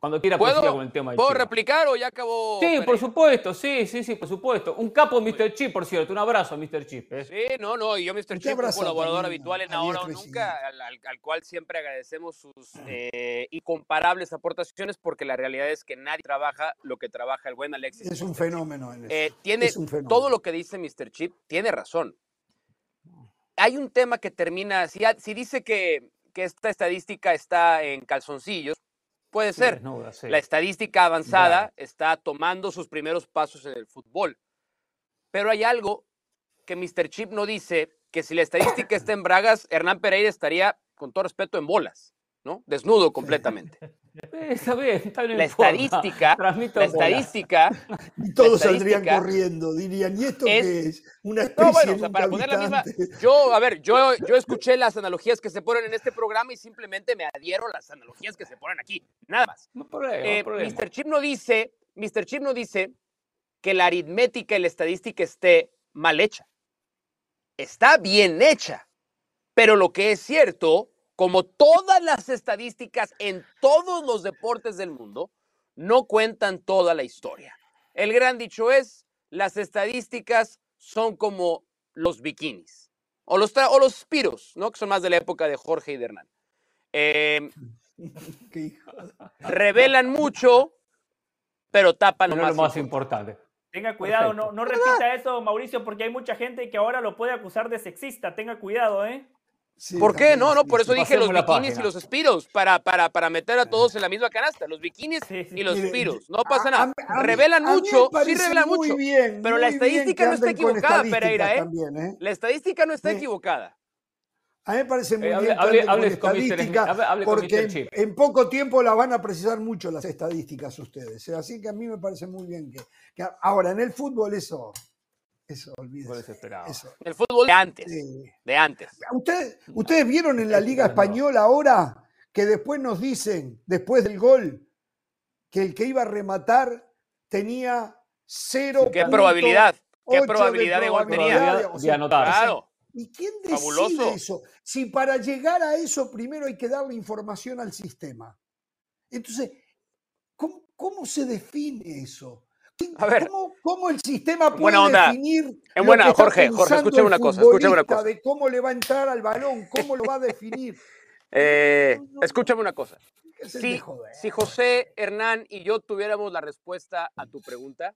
Cuando quiera ¿Puedo, con el tema ¿puedo replicar o ya acabó? Sí, por supuesto, sí, sí, sí, por supuesto. Un capo Mr. Chip, por cierto. Un abrazo a Mr. Chip. ¿eh? Sí, no, no, y yo, Mr. Chip, un colaborador también habitual en Ahora o Nunca, al, al- al cual siempre agradecemos sus eh, incomparables aportaciones, porque la realidad es que nadie trabaja lo que trabaja el buen Alexis. Es un fenómeno. Eh, tiene Es un fenómeno. todo lo que dice Mr. Chip, tiene razón. Hay un tema que termina, si, si dice que, que esta estadística está en calzoncillos, puede ser. desnuda, sí. La estadística avanzada Ya. está tomando sus primeros pasos en el fútbol. Pero hay algo que Mr. Chip no dice, que si la estadística está en Bragas, Hernán Pereira estaría, con todo respeto, en bolas, ¿no? Desnudo completamente. Está bien, está bien. La estadística, la estadística, y todos saldrían corriendo, dirían, ¿y esto es- qué es? Una especie No, bueno, o sea, para poner la misma. Yo, a ver, yo, yo escuché las analogías que se ponen en este programa y simplemente me adhiero a las analogías que se ponen aquí. Nada más. No problema, no Eh, problema. Mr. Chip no dice, Mr. Chip no dice que la aritmética y la estadística esté mal hecha. Está bien hecha. Pero lo que es cierto, como todas las estadísticas en todos los deportes del mundo, no cuentan toda la historia. El gran dicho es, las estadísticas son como los bikinis o los, o los spiros, ¿no? que son más de la época de Jorge y de Hernán. Em, Qué hijo de- revelan mucho, pero tapan lo más, lo más importante. importante. Tenga cuidado, no, no repita eso, Mauricio, porque hay mucha gente que ahora lo puede acusar de sexista. Tenga cuidado, ¿eh? Sí, ¿Por qué? No, no, por eso dije los la bikinis y los espiros, para, para, para meter a todos en la misma canasta. Los bikinis Sí, sí. y los espiros. No pasa a- nada. a a revelan a mucho, sí revelan mucho. bien, pero la estadística no está con equivocada, Pereira, ¿eh? también, ¿eh? La estadística no está equivocada. A mí me parece muy Eh, hable- bien hable- hable con con Mr. estadísticas, hable- con porque Mr. en, en poco tiempo las van a precisar mucho las estadísticas ustedes. ¿eh? Así que a mí me parece muy bien que, que ahora en el fútbol eso, eso olvídese. desesperado. Eso, El fútbol de antes. sí. De antes. ¿Ustedes, ustedes vieron en la Liga. Española ahora que después nos dicen, después del gol, que el que iba a rematar tenía cero. ¿Qué probabilidad? ¿Qué de probabilidad de gol tenía? Probabilidad o de sea, anotar. Claro. ¿Y quién decide Fabuloso. eso? Si para llegar a eso primero hay que darle información al sistema. Entonces, ¿cómo, cómo se define eso? A ver. ¿Cómo, cómo el sistema puede buena onda. definir En lo buena- está Jorge, Jorge, escúchame una cosa, escúchame una cosa. De cómo le va a entrar al balón, cómo lo va a definir. Eh, escúchame una cosa. ¿Qué es el Si, José, Hernán y yo tuviéramos la respuesta a tu pregunta,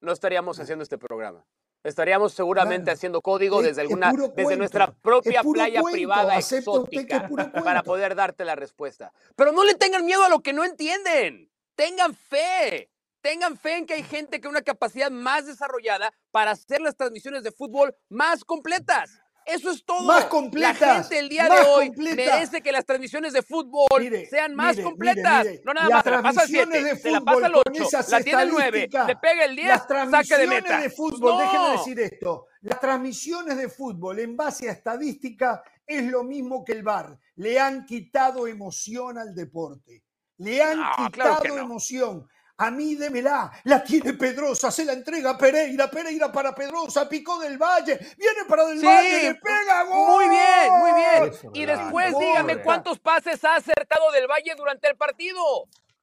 no estaríamos haciendo este programa. Estaríamos seguramente Claro. haciendo código Es- desde es alguna, desde cuento, nuestra propia playa cuento, privada acepta exótica para poder darte la respuesta. Pero no le tengan miedo a lo que no entienden. Tengan fe. Tengan fe en que hay gente con una capacidad más desarrollada para hacer las transmisiones de fútbol más completas. Eso es todo. Más completas, La gente el día de hoy completas. merece que las transmisiones de fútbol Mire, sean más mire, completas. mire. No nada Las más, se la pasa al transmisiones 7, de se la fútbol pasa al con 8, esas la tiene el 9, estadísticas, le pega el 10, Las saque de transmisiones meta. de fútbol, No. déjeme decir esto, las transmisiones de fútbol en base a estadística es lo mismo que el VAR. Le han quitado emoción al deporte. Le han No, quitado claro que no. emoción. A mí démela, la tiene Pedrosa, se la entrega a Pereira, Pereira para Pedrosa, picó del Valle, viene para del Sí, Valle, le pega gol. Muy bien, muy bien. Eso, Y después gol. dígame cuántos pases ha acertado del Valle durante el partido.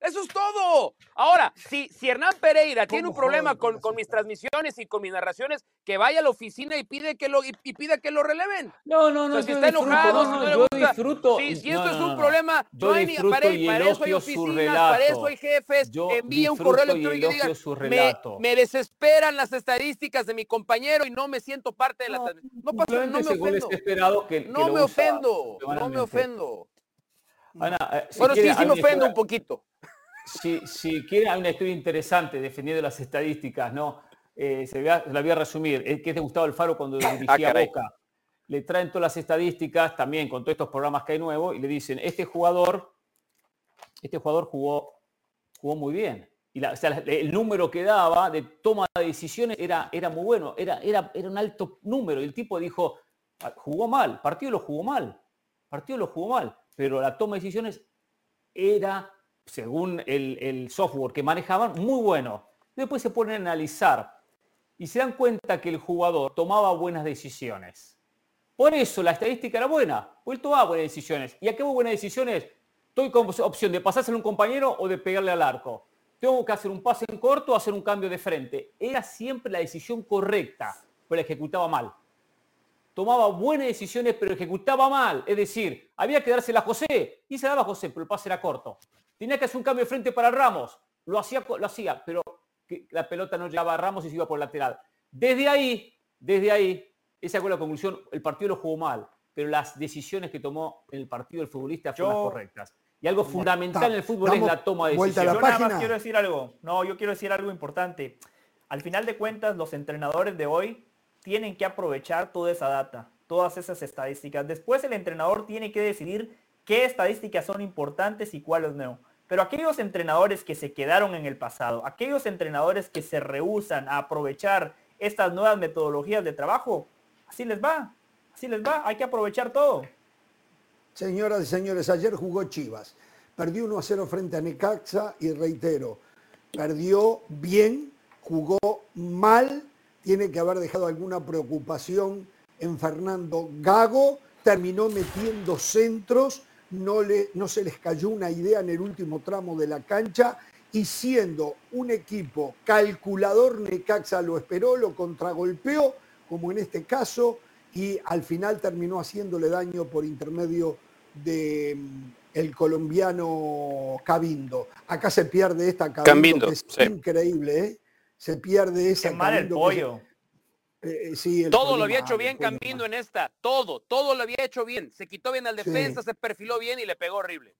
Eso es todo. Ahora, si, si Hernán Pereira tiene un ¿Cómo problema con, mis transmisiones y con mis narraciones, que vaya a la oficina y pide que lo, y, y pida que lo releven. No, no, O no. sea, si está disfruto, enojado, no, si no, le yo gusta, disfruto. Si, esto es un problema, no hay ni, para, eso hay oficinas, para eso hay jefes. Yo envía un correo electrónico y diga, me, desesperan las estadísticas de mi compañero y no me siento parte de la... tra-". No pasa, no me ofendo. que, No me ofendo, no me ofendo. Ana, eh, si Bueno, sí, quiere, sí me ofendo un poquito. Si, si quiere, hay una historia interesante defendiendo las estadísticas, ¿no? Eh, se vea- la voy a resumir, es que es de Gustavo Alfaro cuando dirigía Ah, caray. Boca. Le traen todas las estadísticas, también con todos estos programas que hay nuevos, y le dicen, este jugador, este jugador jugó, jugó muy bien. Y la- o sea, el número que daba de toma de decisiones era, era muy bueno, era, era, era un alto número. Y el tipo dijo, "Ah, jugó mal, partido lo jugó mal, partido lo jugó mal, pero la toma de decisiones era, según el, software que manejaban, muy bueno. Después se ponen a analizar y se dan cuenta que el jugador tomaba buenas decisiones. Por eso la estadística era buena, porque él tomaba buenas decisiones. ¿Y a qué buenas decisiones? Estoy con opción de pasárselo a un compañero o de pegarle al arco. Tengo que hacer un pase en corto o hacer un cambio de frente. Era siempre la decisión correcta, pero la ejecutaba mal tomaba buenas decisiones, pero ejecutaba mal. Es decir, había que dársela a José, y se daba a José, pero el pase era corto. Tenía que hacer un cambio de frente para Ramos, lo hacía, lo hacía pero la pelota no llegaba a Ramos y se iba por lateral. Desde ahí, desde ahí, esa fue la conclusión, el partido lo jugó mal, pero las decisiones que tomó en el partido el futbolista fueron Yo- las correctas. Y algo fundamental en el fútbol es la toma de decisiones. Yo nada más quiero decir algo. No, yo quiero decir algo importante. Al final de cuentas, los entrenadores de hoy tienen que aprovechar toda esa data, todas esas estadísticas. Después el entrenador tiene que decidir qué estadísticas son importantes y cuáles no. Pero aquellos entrenadores que se quedaron en el pasado, aquellos entrenadores que se rehusan a aprovechar estas nuevas metodologías de trabajo, así les va, así les va, hay que aprovechar todo. Señoras y señores, ayer jugó Chivas. Perdió 1 a 0 frente a Necaxa y reitero, perdió bien, jugó mal, tiene que haber dejado alguna preocupación en Fernando Gago, terminó metiendo centros, no, le, no se les cayó una idea en el último tramo de la cancha y siendo un equipo calculador, Necaxa lo esperó, lo contragolpeó, como en este caso, y al final terminó haciéndole daño por intermedio de mm, el colombiano Cabindo. Acá se pierde esta Cabindo, Cabindo, que es sí. increíble, ¿eh? Se pierde esa Qué mal el Cabindo que se- pollo. Eh, eh, sí, el Todo lo había hecho bien Cambindo en esta, todo, todo lo había hecho bien. Se quitó bien al Sí. defensa, se perfiló bien y le pegó horrible.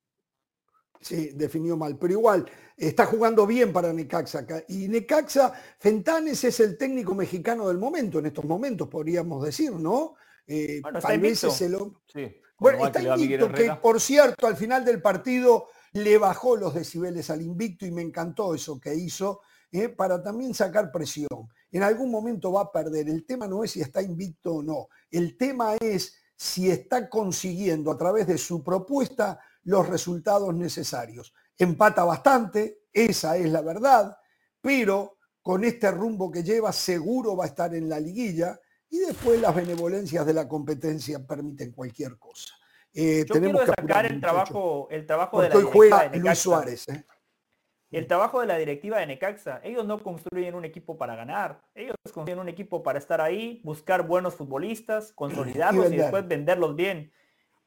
Sí, definió mal, pero igual está jugando bien para Necaxa. acá. Y Necaxa, Fentanes es el técnico mexicano del momento, en estos momentos podríamos decir, ¿no? Eh, Bueno, está tal vez es el Sí, Bueno, está que invicto, que Herrera. por cierto, al final del partido le bajó los decibeles al invicto y me encantó eso que hizo, eh, para también sacar presión. En algún momento va a perder. El tema no es si está invicto o no. El tema es si está consiguiendo a través de su propuesta los resultados necesarios. Empata bastante, esa es la verdad, pero con este rumbo que lleva seguro va a estar en la liguilla y después las benevolencias de la competencia permiten cualquier cosa. Eh, Yo tenemos quiero que apurar, el trabajo, el trabajo de la hoy juega de Luis. Suárez. ¿eh? El trabajo de la directiva de Necaxa. Ellos no construyen un equipo para ganar. Ellos construyen un equipo para estar ahí, buscar buenos futbolistas, consolidarlos y, después venderlos bien.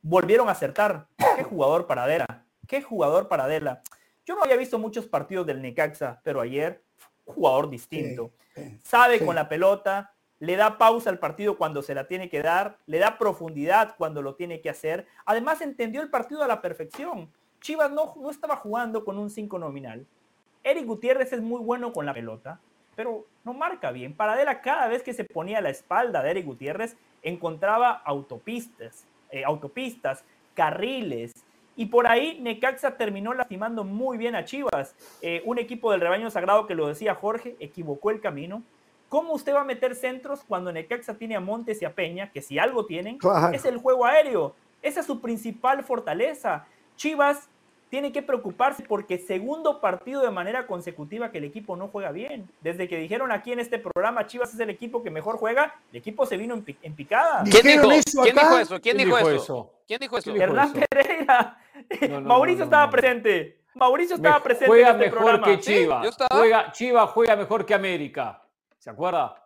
Volvieron a acertar. Qué jugador para Adela. Qué jugador para Adela. Yo no había visto muchos partidos del Necaxa, pero ayer, jugador distinto. sí, Sabe sí. con la pelota, le da pausa al partido cuando se la tiene que dar, le da profundidad cuando lo tiene que hacer. Además, entendió el partido a la perfección. Chivas no, no estaba jugando con un 5 nominal. Eric Gutiérrez es muy bueno con la pelota, pero no marca bien. Paradela cada vez que se ponía a la espalda de Eric Gutiérrez encontraba autopistas, eh, autopistas, carriles, y por ahí Necaxa terminó lastimando muy bien a Chivas. Eh, un equipo del rebaño sagrado que lo decía Jorge, equivocó el camino. ¿Cómo usted va a meter centros cuando Necaxa tiene a Montes y a Peña, que si algo tienen, Claro. es el juego aéreo? Esa es su principal fortaleza. Chivas tiene que preocuparse porque segundo partido de manera consecutiva que el equipo no juega bien. Desde que dijeron aquí en este programa, Chivas es el equipo que mejor juega, el equipo se vino en, pi- en picada. ¿Quién ¿Dijeron dijo, eso ¿Quién dijo eso? ¿Quién ¿Quién dijo dijo eso? eso? ¿Quién dijo eso? ¿Quién dijo Hernán? Pereira. No, no, Mauricio no, estaba presente. Mauricio estaba presente juega en este mejor programa. que Sí, Chivas. estaba. Juega, Chivas juega mejor que América. ¿Se acuerda?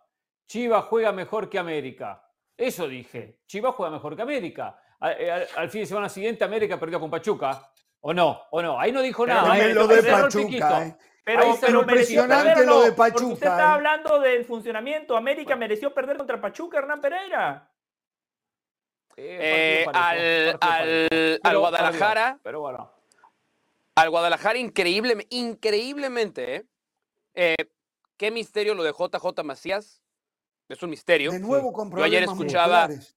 Chivas juega mejor que América. Eso dije. Chivas juega mejor que América. Al, al- al fin de semana siguiente América perdió con Pachuca. ¿O no? ¿O no? Ahí no dijo Pero nada. ahí lo de Pachuca. ¿eh? Pero, Ahí pero está impresionante perderlo, lo de porque Pachuca, Usted está ¿eh? hablando del funcionamiento. América mereció perder contra Pachuca, Hernán Pereira. Eh, Eh, al, al- al Guadalajara, Pero bueno. al Guadalajara increíble, increíblemente, ¿eh? Eh, qué misterio lo de JJ Macías. Es un misterio. De nuevo con Yo ayer escuchaba, musculares.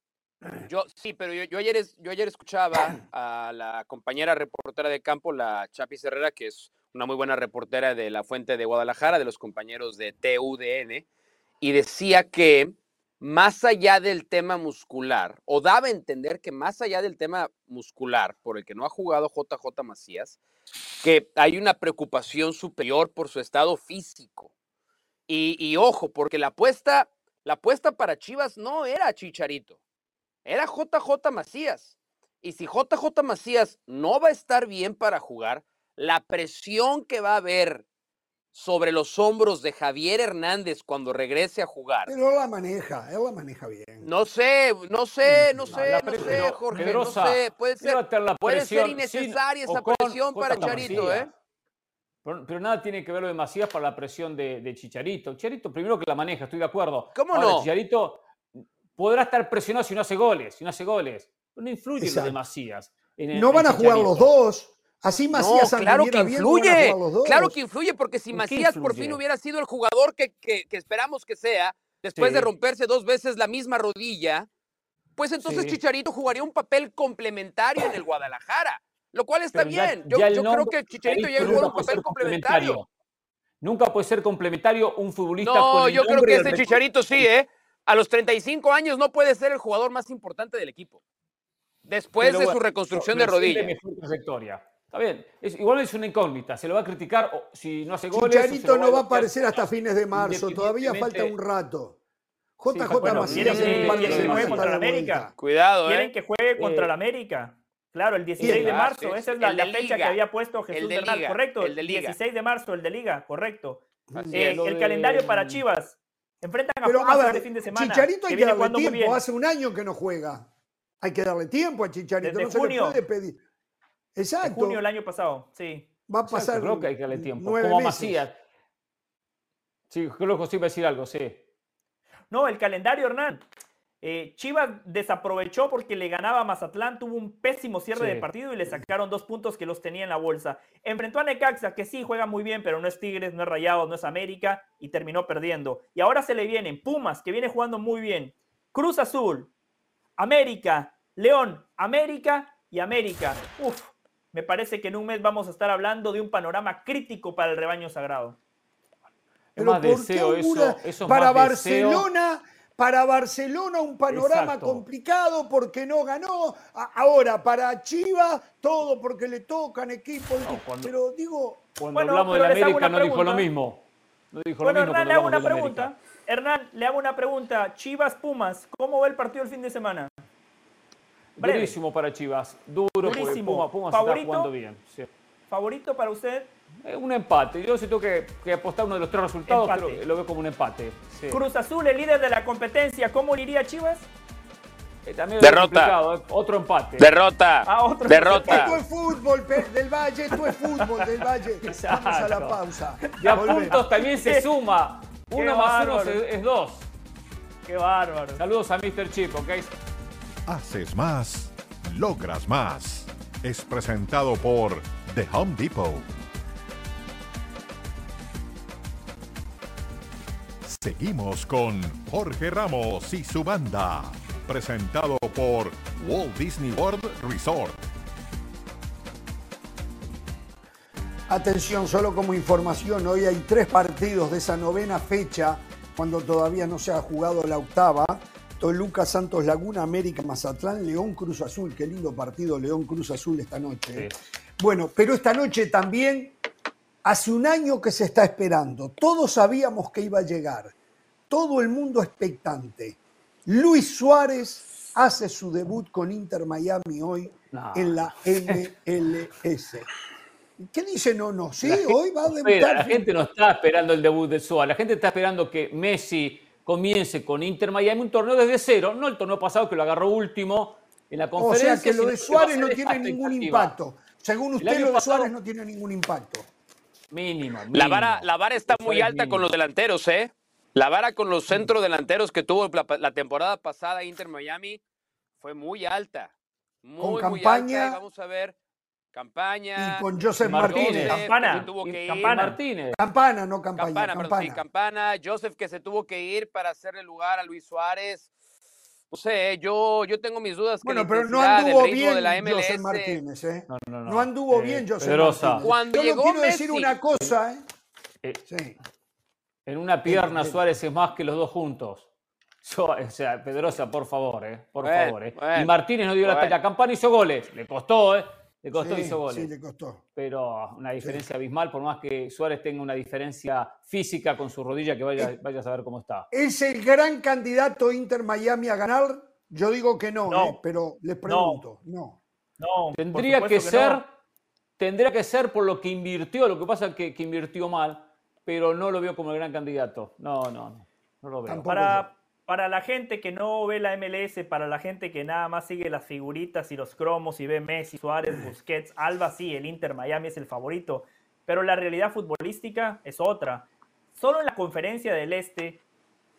Yo sí, pero yo, yo ayer, es- yo ayer escuchaba a la compañera reportera de campo, la Chapis Herrera, que es una muy buena reportera de la Fuente de Guadalajara, de los compañeros de TUDN, y decía que más allá del tema muscular, o daba a entender que más allá del tema muscular por el que no ha jugado JJ Macías, que hay una preocupación superior por su estado físico. Y, y ojo, porque la apuesta, la apuesta para Chivas no era Chicharito, era JJ Macías. Y si JJ Macías no va a estar bien para jugar, la presión que va a haber sobre los hombros de Javier Hernández cuando regrese a jugar. Pero él la maneja, él la maneja bien. No sé, no sé, no sé, la no sé, Jorge, Pedrosa, no sé, puede ser, llévate la puede ser presión sin innecesaria esa con presión para Charito, ¿eh? Pero, pero nada tiene que ver lo de Macías para la presión de, de Chicharito. Chicharito primero que la maneja, estoy de acuerdo. ¿Cómo Ahora, no? Chicharito podrá estar presionado si no hace goles, si no hace goles. No influye lo de. Macías. en el- No van a jugar los dos. Así Macías no, claro que no influye, claro que influye, porque si ¿En qué Macías por fin hubiera sido el jugador que, que- que esperamos que sea, después de romperse dos veces la misma rodilla, pues entonces Sí. Chicharito jugaría un papel complementario en el Guadalajara, lo cual está ya- bien. Yo, creo que Chicharito ya jugó un papel complementario. Nunca puede ser complementario un futbolista con No, el yo creo que este récord. Chicharito sí, ¿eh? A los 35 años no puede ser el jugador más importante del equipo. Después Pero de su reconstrucción pero de rodilla. mejor trayectoria. Está bien. Es, igual es una incógnita. Se lo va a criticar o, si no hace goles. Chicharito no va a aparecer hasta fines de marzo, todavía falta un rato. Sí, JJ falta- bueno, Macías ¿quieren en un que- par de quieren que semanas juegue está contra de América? Cuidado, Quieren ¿eh? que juegue contra Eh, el América. Claro, el 16 de Ah, marzo. sí, Esa es sí, la, la fecha que había puesto Jesús Bernal. Correcto, el de Liga. 16 de marzo, el de Liga, correcto. Eh, el de- calendario para Chivas. Enfrentan a Pero Pumas a este ver, fin de semana. Chicharito hay que viene darle tiempo. Hace un año que no juega. Hay que darle tiempo a Chicharito. Desde no se junio. le puede pedir. En Exacto. junio del año pasado, sí. Va a Exacto, pasar creo que hay que darle tiempo. Como a meses. Macías. Sí, creo que sí iba a decir algo, sí. No, el calendario, Hernán. Eh, Chivas desaprovechó porque le ganaba a Mazatlán, tuvo un pésimo cierre Sí. de partido y le sacaron dos puntos que los tenía en la bolsa. Enfrentó a Necaxa, que sí juega muy bien, pero no es Tigres, no es Rayados, no es América, y terminó perdiendo. Y ahora se le vienen Pumas, que viene jugando muy bien. Cruz Azul, América, León, América y América. Uf, me parece que en un mes vamos a estar hablando de un panorama crítico para el rebaño sagrado. Es Pero más ¿por qué deseo eso. eso es para más deseo. Para Barcelona un panorama Exacto. complicado porque no ganó. Ahora, para Chivas, todo porque le tocan. No, cuando- Pero digo, Cuando Bueno, hablamos de la América no dijo lo mismo. No dijo Bueno, lo mismo Hernán, le hago una pregunta. América. Hernán, le hago una pregunta. Chivas Pumas, ¿cómo va el partido el fin de semana? Breve. Durísimo para Chivas. Duro Durísimo. Puma, Pumas ¿Favorito? está jugando bien. sí. ¿Favorito para usted? Eh, un empate. Yo si tengo que, que apostar uno de los tres resultados, lo veo como un empate. sí. Cruz Azul, el líder de la competencia, ¿cómo le iría a Chivas? Eh, también Derrota. eh. Otro empate. Derrota. Ah, otro. Derrota. esto es fútbol del Valle, esto es fútbol del Valle. Vamos a la pausa. Y a Volvemos. puntos también se suma. Qué Uno más uno es, es dos. Qué bárbaro. Saludos a Mr. Chip, ¿ok? Haces más, logras más. Es presentado por The Home Depot. Seguimos con Jorge Ramos y su banda. Presentado por Walt Disney World Resort. Atención, solo como información, hoy hay tres partidos de esa novena fecha, cuando todavía no se ha jugado la octava. Toluca, Santos Laguna, América, Mazatlán, León, Cruz Azul. Qué lindo partido León, Cruz Azul esta noche. ¿eh? Bueno, pero esta noche también, hace un año que se está esperando. Todos sabíamos que iba a llegar. Todo el mundo expectante. Luis Suárez hace su debut con Inter Miami hoy No. en la MLS. ¿Qué dice no, no? Sí, La hoy va a espera, debutar. la gente no está esperando el debut de Suárez. La gente está esperando que Messi comience con Inter Miami un torneo desde cero, no el torneo pasado que lo agarró último en la O conferencia. sea que lo de Suárez no tiene ningún impacto. Según usted, lo de Suárez no tiene ningún impacto. Mínimo, La vara, la vara está muy alta con los delanteros, ¿eh? La vara con los centros delanteros que tuvo la, la temporada pasada Inter Miami fue muy alta. Muy, muy Campaña. alta. Y vamos a ver. Campaña. Y con Joseph Martínez. Martínez. Campana. que tuvo Y- que ir. Campana. Martínez. Campana, no campaña. Campana, Campana. perdón, sí, Campana. Joseph que se tuvo que ir para hacerle lugar a Luis Suárez. No sé, yo, yo tengo mis dudas. que Bueno, pero no anduvo bien de la MLS Martínez, ¿eh? No, no, no. No anduvo Eh, bien Joseph Pedrosa. Martínez. Cuando Yo llegó quiero decir una cosa, ¿eh? Eh, Sí. En una pierna. Suárez es más que los dos juntos. Yo- o sea, Pedrosa, por favor, eh, por Bueno, favor. eh. bueno, y Martínez no dio la talla. Campana hizo goles. Le costó, ¿eh? Le costó, Sí, hizo goles. sí, le costó. Pero una diferencia abismal, por más que Suárez tenga una diferencia física con su rodilla, que vaya, vaya a saber cómo está. ¿Es el gran candidato Inter Miami a ganar? Yo digo que no, No. ¿eh? pero les pregunto. No. No, por Tendría que, ser, no. tendría que ser por lo que invirtió. Lo que pasa es que, que invirtió mal, pero no lo veo como el gran candidato. No, no, no. No lo veo. Tampoco. Para, para la gente que no ve la MLS, para la gente que nada más sigue las figuritas y los cromos y ve Messi, Suárez, Busquets, Alba, sí, el Inter Miami es el favorito, pero la realidad futbolística es otra. Solo en la conferencia del Este,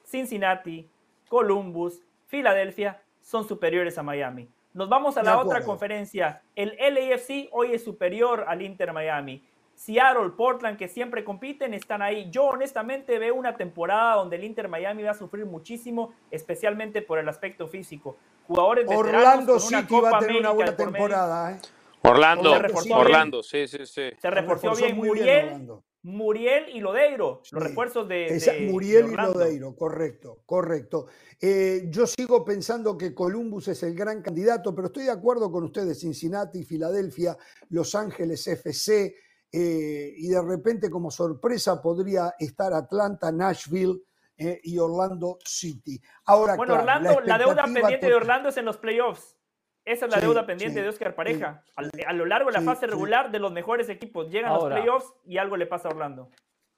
Cincinnati, Columbus, Filadelfia son superiores a Miami. Nos vamos a la otra conferencia. El LAFC hoy es superior al Inter Miami. Seattle, Portland, que siempre compiten, están ahí. Yo honestamente veo una temporada donde el Inter Miami va a sufrir muchísimo, especialmente por el aspecto físico. Jugadores Orlando una City va a tener una buena temporada, ¿eh? Orlando, Orlando, sí, sí, sí. Se reforzó reforzó bien muy bien Muriel. Muriel y Lodeiro, los Sí. refuerzos de, Esa- Muriel de y. Lodeiro, correcto, correcto. Eh, yo sigo pensando que Columbus es el gran candidato, pero estoy de acuerdo con ustedes, Cincinnati, Filadelfia, Los Ángeles FC, eh, y de repente como sorpresa podría estar Atlanta, Nashville eh, y Orlando City. Ahora, Bueno, claro, Orlando, la, deuda pendiente de Orlando es en los playoffs. Esa es la Sí, deuda pendiente sí, de Oscar Pareja. sí, sí, a, lo largo de la sí, fase sí. regular de los mejores equipos llegan Ahora. los playoffs y algo le pasa a Orlando.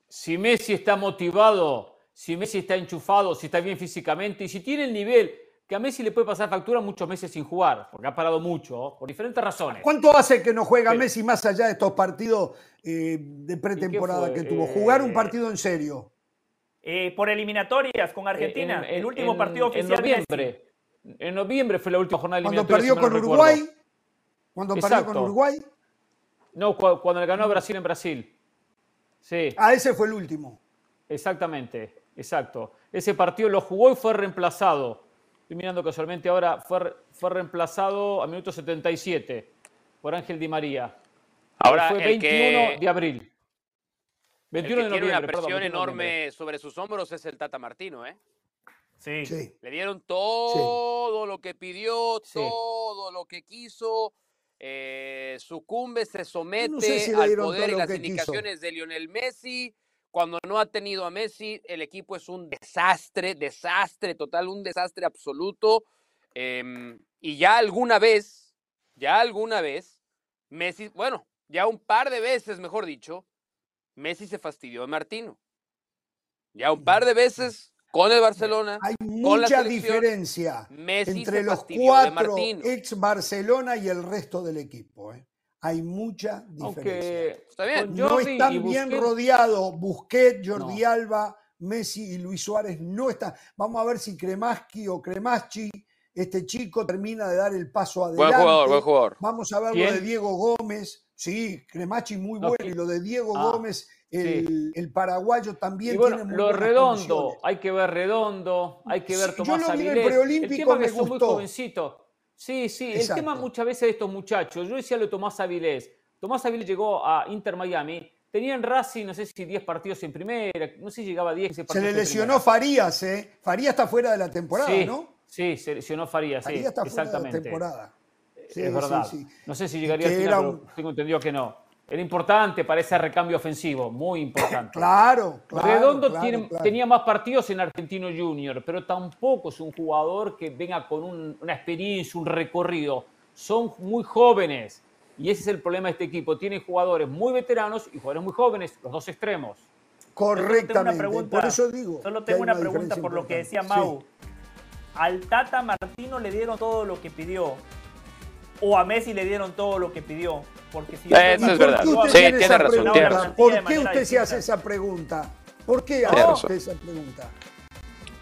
si Messi está motivado, si Messi está enchufado, si está bien físicamente y si tiene el nivel que a Messi le puede pasar factura muchos meses sin jugar, porque ha parado mucho, por diferentes razones. ¿Cuánto hace que no juega Pero- Messi más allá de estos partidos eh, de pretemporada que tuvo? Jugar un partido en serio. Eh, por eliminatorias con Argentina, En- en- el último en- partido En oficial. Messi. noviembre. En noviembre fue la última jornada Cuando eliminatoria. perdió si con no recuerdo. Uruguay, cuando perdió con Exacto. Uruguay, No, cu- cuando le ganó a Brasil en Brasil. Sí, ah, ese fue el último. exactamente, exacto. Ese partido lo jugó y fue reemplazado. Estoy mirando casualmente ahora, fue, fue reemplazado a minuto 77 por Ángel Di María. Ahora, fue el 21 que, de abril. el 21 que de tiene una presión 21 de noviembre. enorme sobre sus hombros es el Tata Martino, ¿eh? Sí. Sí. Le dieron todo lo que pidió, Sí. todo lo que quiso. eh, sucumbe, se somete si le al poder y las quiso. indicaciones de Lionel Messi. Cuando no ha tenido a Messi, el equipo es un desastre, desastre total, un desastre absoluto. Em, y ya alguna vez, ya alguna vez, Messi, bueno, ya un par de veces, mejor dicho, Messi se fastidió de Martino. Ya un par de veces con el Barcelona. Hay con la mucha diferencia Messi entre los cuatro ex Barcelona y el resto del equipo. ¿eh? Hay mucha diferencia. Aunque Está bien. con no Jordi están y bien Busquets- rodeados. Busquets, Jordi No. Alba, Messi y Luis Suárez no están. Vamos a ver si Kremaski o Kremaschi este chico termina de dar el paso Buen adelante. jugador, buen jugador. Vamos a ver ¿Quién? lo de Diego Gómez. Sí, Cremachi muy No, bueno. Y lo de Diego Ah, Gómez, el, el paraguayo también Y bueno, tiene muy lo redondo, condiciones. hay que ver redondo, hay que ver Sí, yo Tomás lo vi en el Avilés. preolímpico, el tema me que son muy gustó. Sí, sí, el tema muchas veces de estos muchachos, yo decía lo de Tomás Avilés. Tomás Avilés llegó a Inter Miami, tenía en Racing, no sé si 10 partidos en primera, no sé si llegaba a 10 15 Se le en lesionó Farías, ¿eh? Farías está fuera de la temporada. Sí, ¿no? sí, se lesionó Farías, sí, Farías está fuera de la temporada. Sí, es verdad. sí. No sé si llegaría Que al final, era pero un- tengo entendido que no. Era importante para ese recambio ofensivo, muy importante. Claro, claro. Redondo claro, tiene- claro. tenía más partidos en Argentino Junior, pero tampoco es un jugador que venga con un- una experiencia, un recorrido. Son muy jóvenes y ese es el problema de este equipo. Tiene jugadores muy veteranos y jugadores muy jóvenes, los dos extremos. Correctamente. Tengo una pregunta, Por eso digo. Solo tengo una pregunta por lo que decía. Mau. Al Tata Martino le dieron todo lo que pidió. O a Messi le dieron todo lo que pidió. Porque si yo Eso es ¿Y Martino, por verdad. Sí, tiene razón, pregunta? tiene razón. ¿Por qué usted se hace esa pregunta? ¿Por qué hace razón. usted esa pregunta?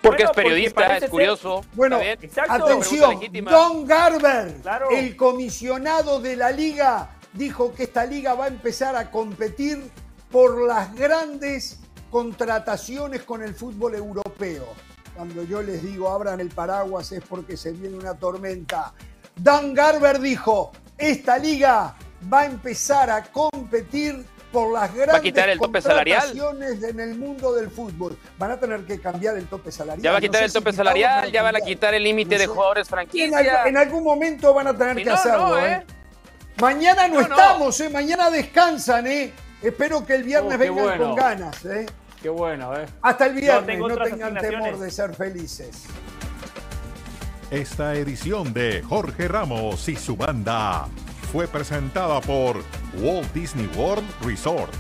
Porque Bueno, es periodista, porque es ser- curioso. Bueno. Exacto. Atención. Don Garber, Claro. el comisionado de la liga, dijo que esta liga va a empezar a competir por las grandes contrataciones con el fútbol europeo. Cuando yo les digo abran el paraguas es porque se viene una tormenta. Dan Garber dijo, esta liga va a empezar a competir por las grandes quitar el tope salarial? contrataciones en el mundo del fútbol. Van a tener que cambiar el tope salarial. Ya va a quitar el tope salarial, ya van a quitar el límite No de jugadores En, franquicia. en algún momento van a tener Si que no, hacerlo. ¿eh? ¿eh? Mañana no, estamos, ¿eh? mañana descansan. ¿eh? Espero que el viernes Oh, vengan bueno. con ganas. ¿eh? Qué bueno, ¿eh? Hasta el viernes, no tengan temor de ser felices. Esta edición de Jorge Ramos y su banda fue presentada por Walt Disney World Resort.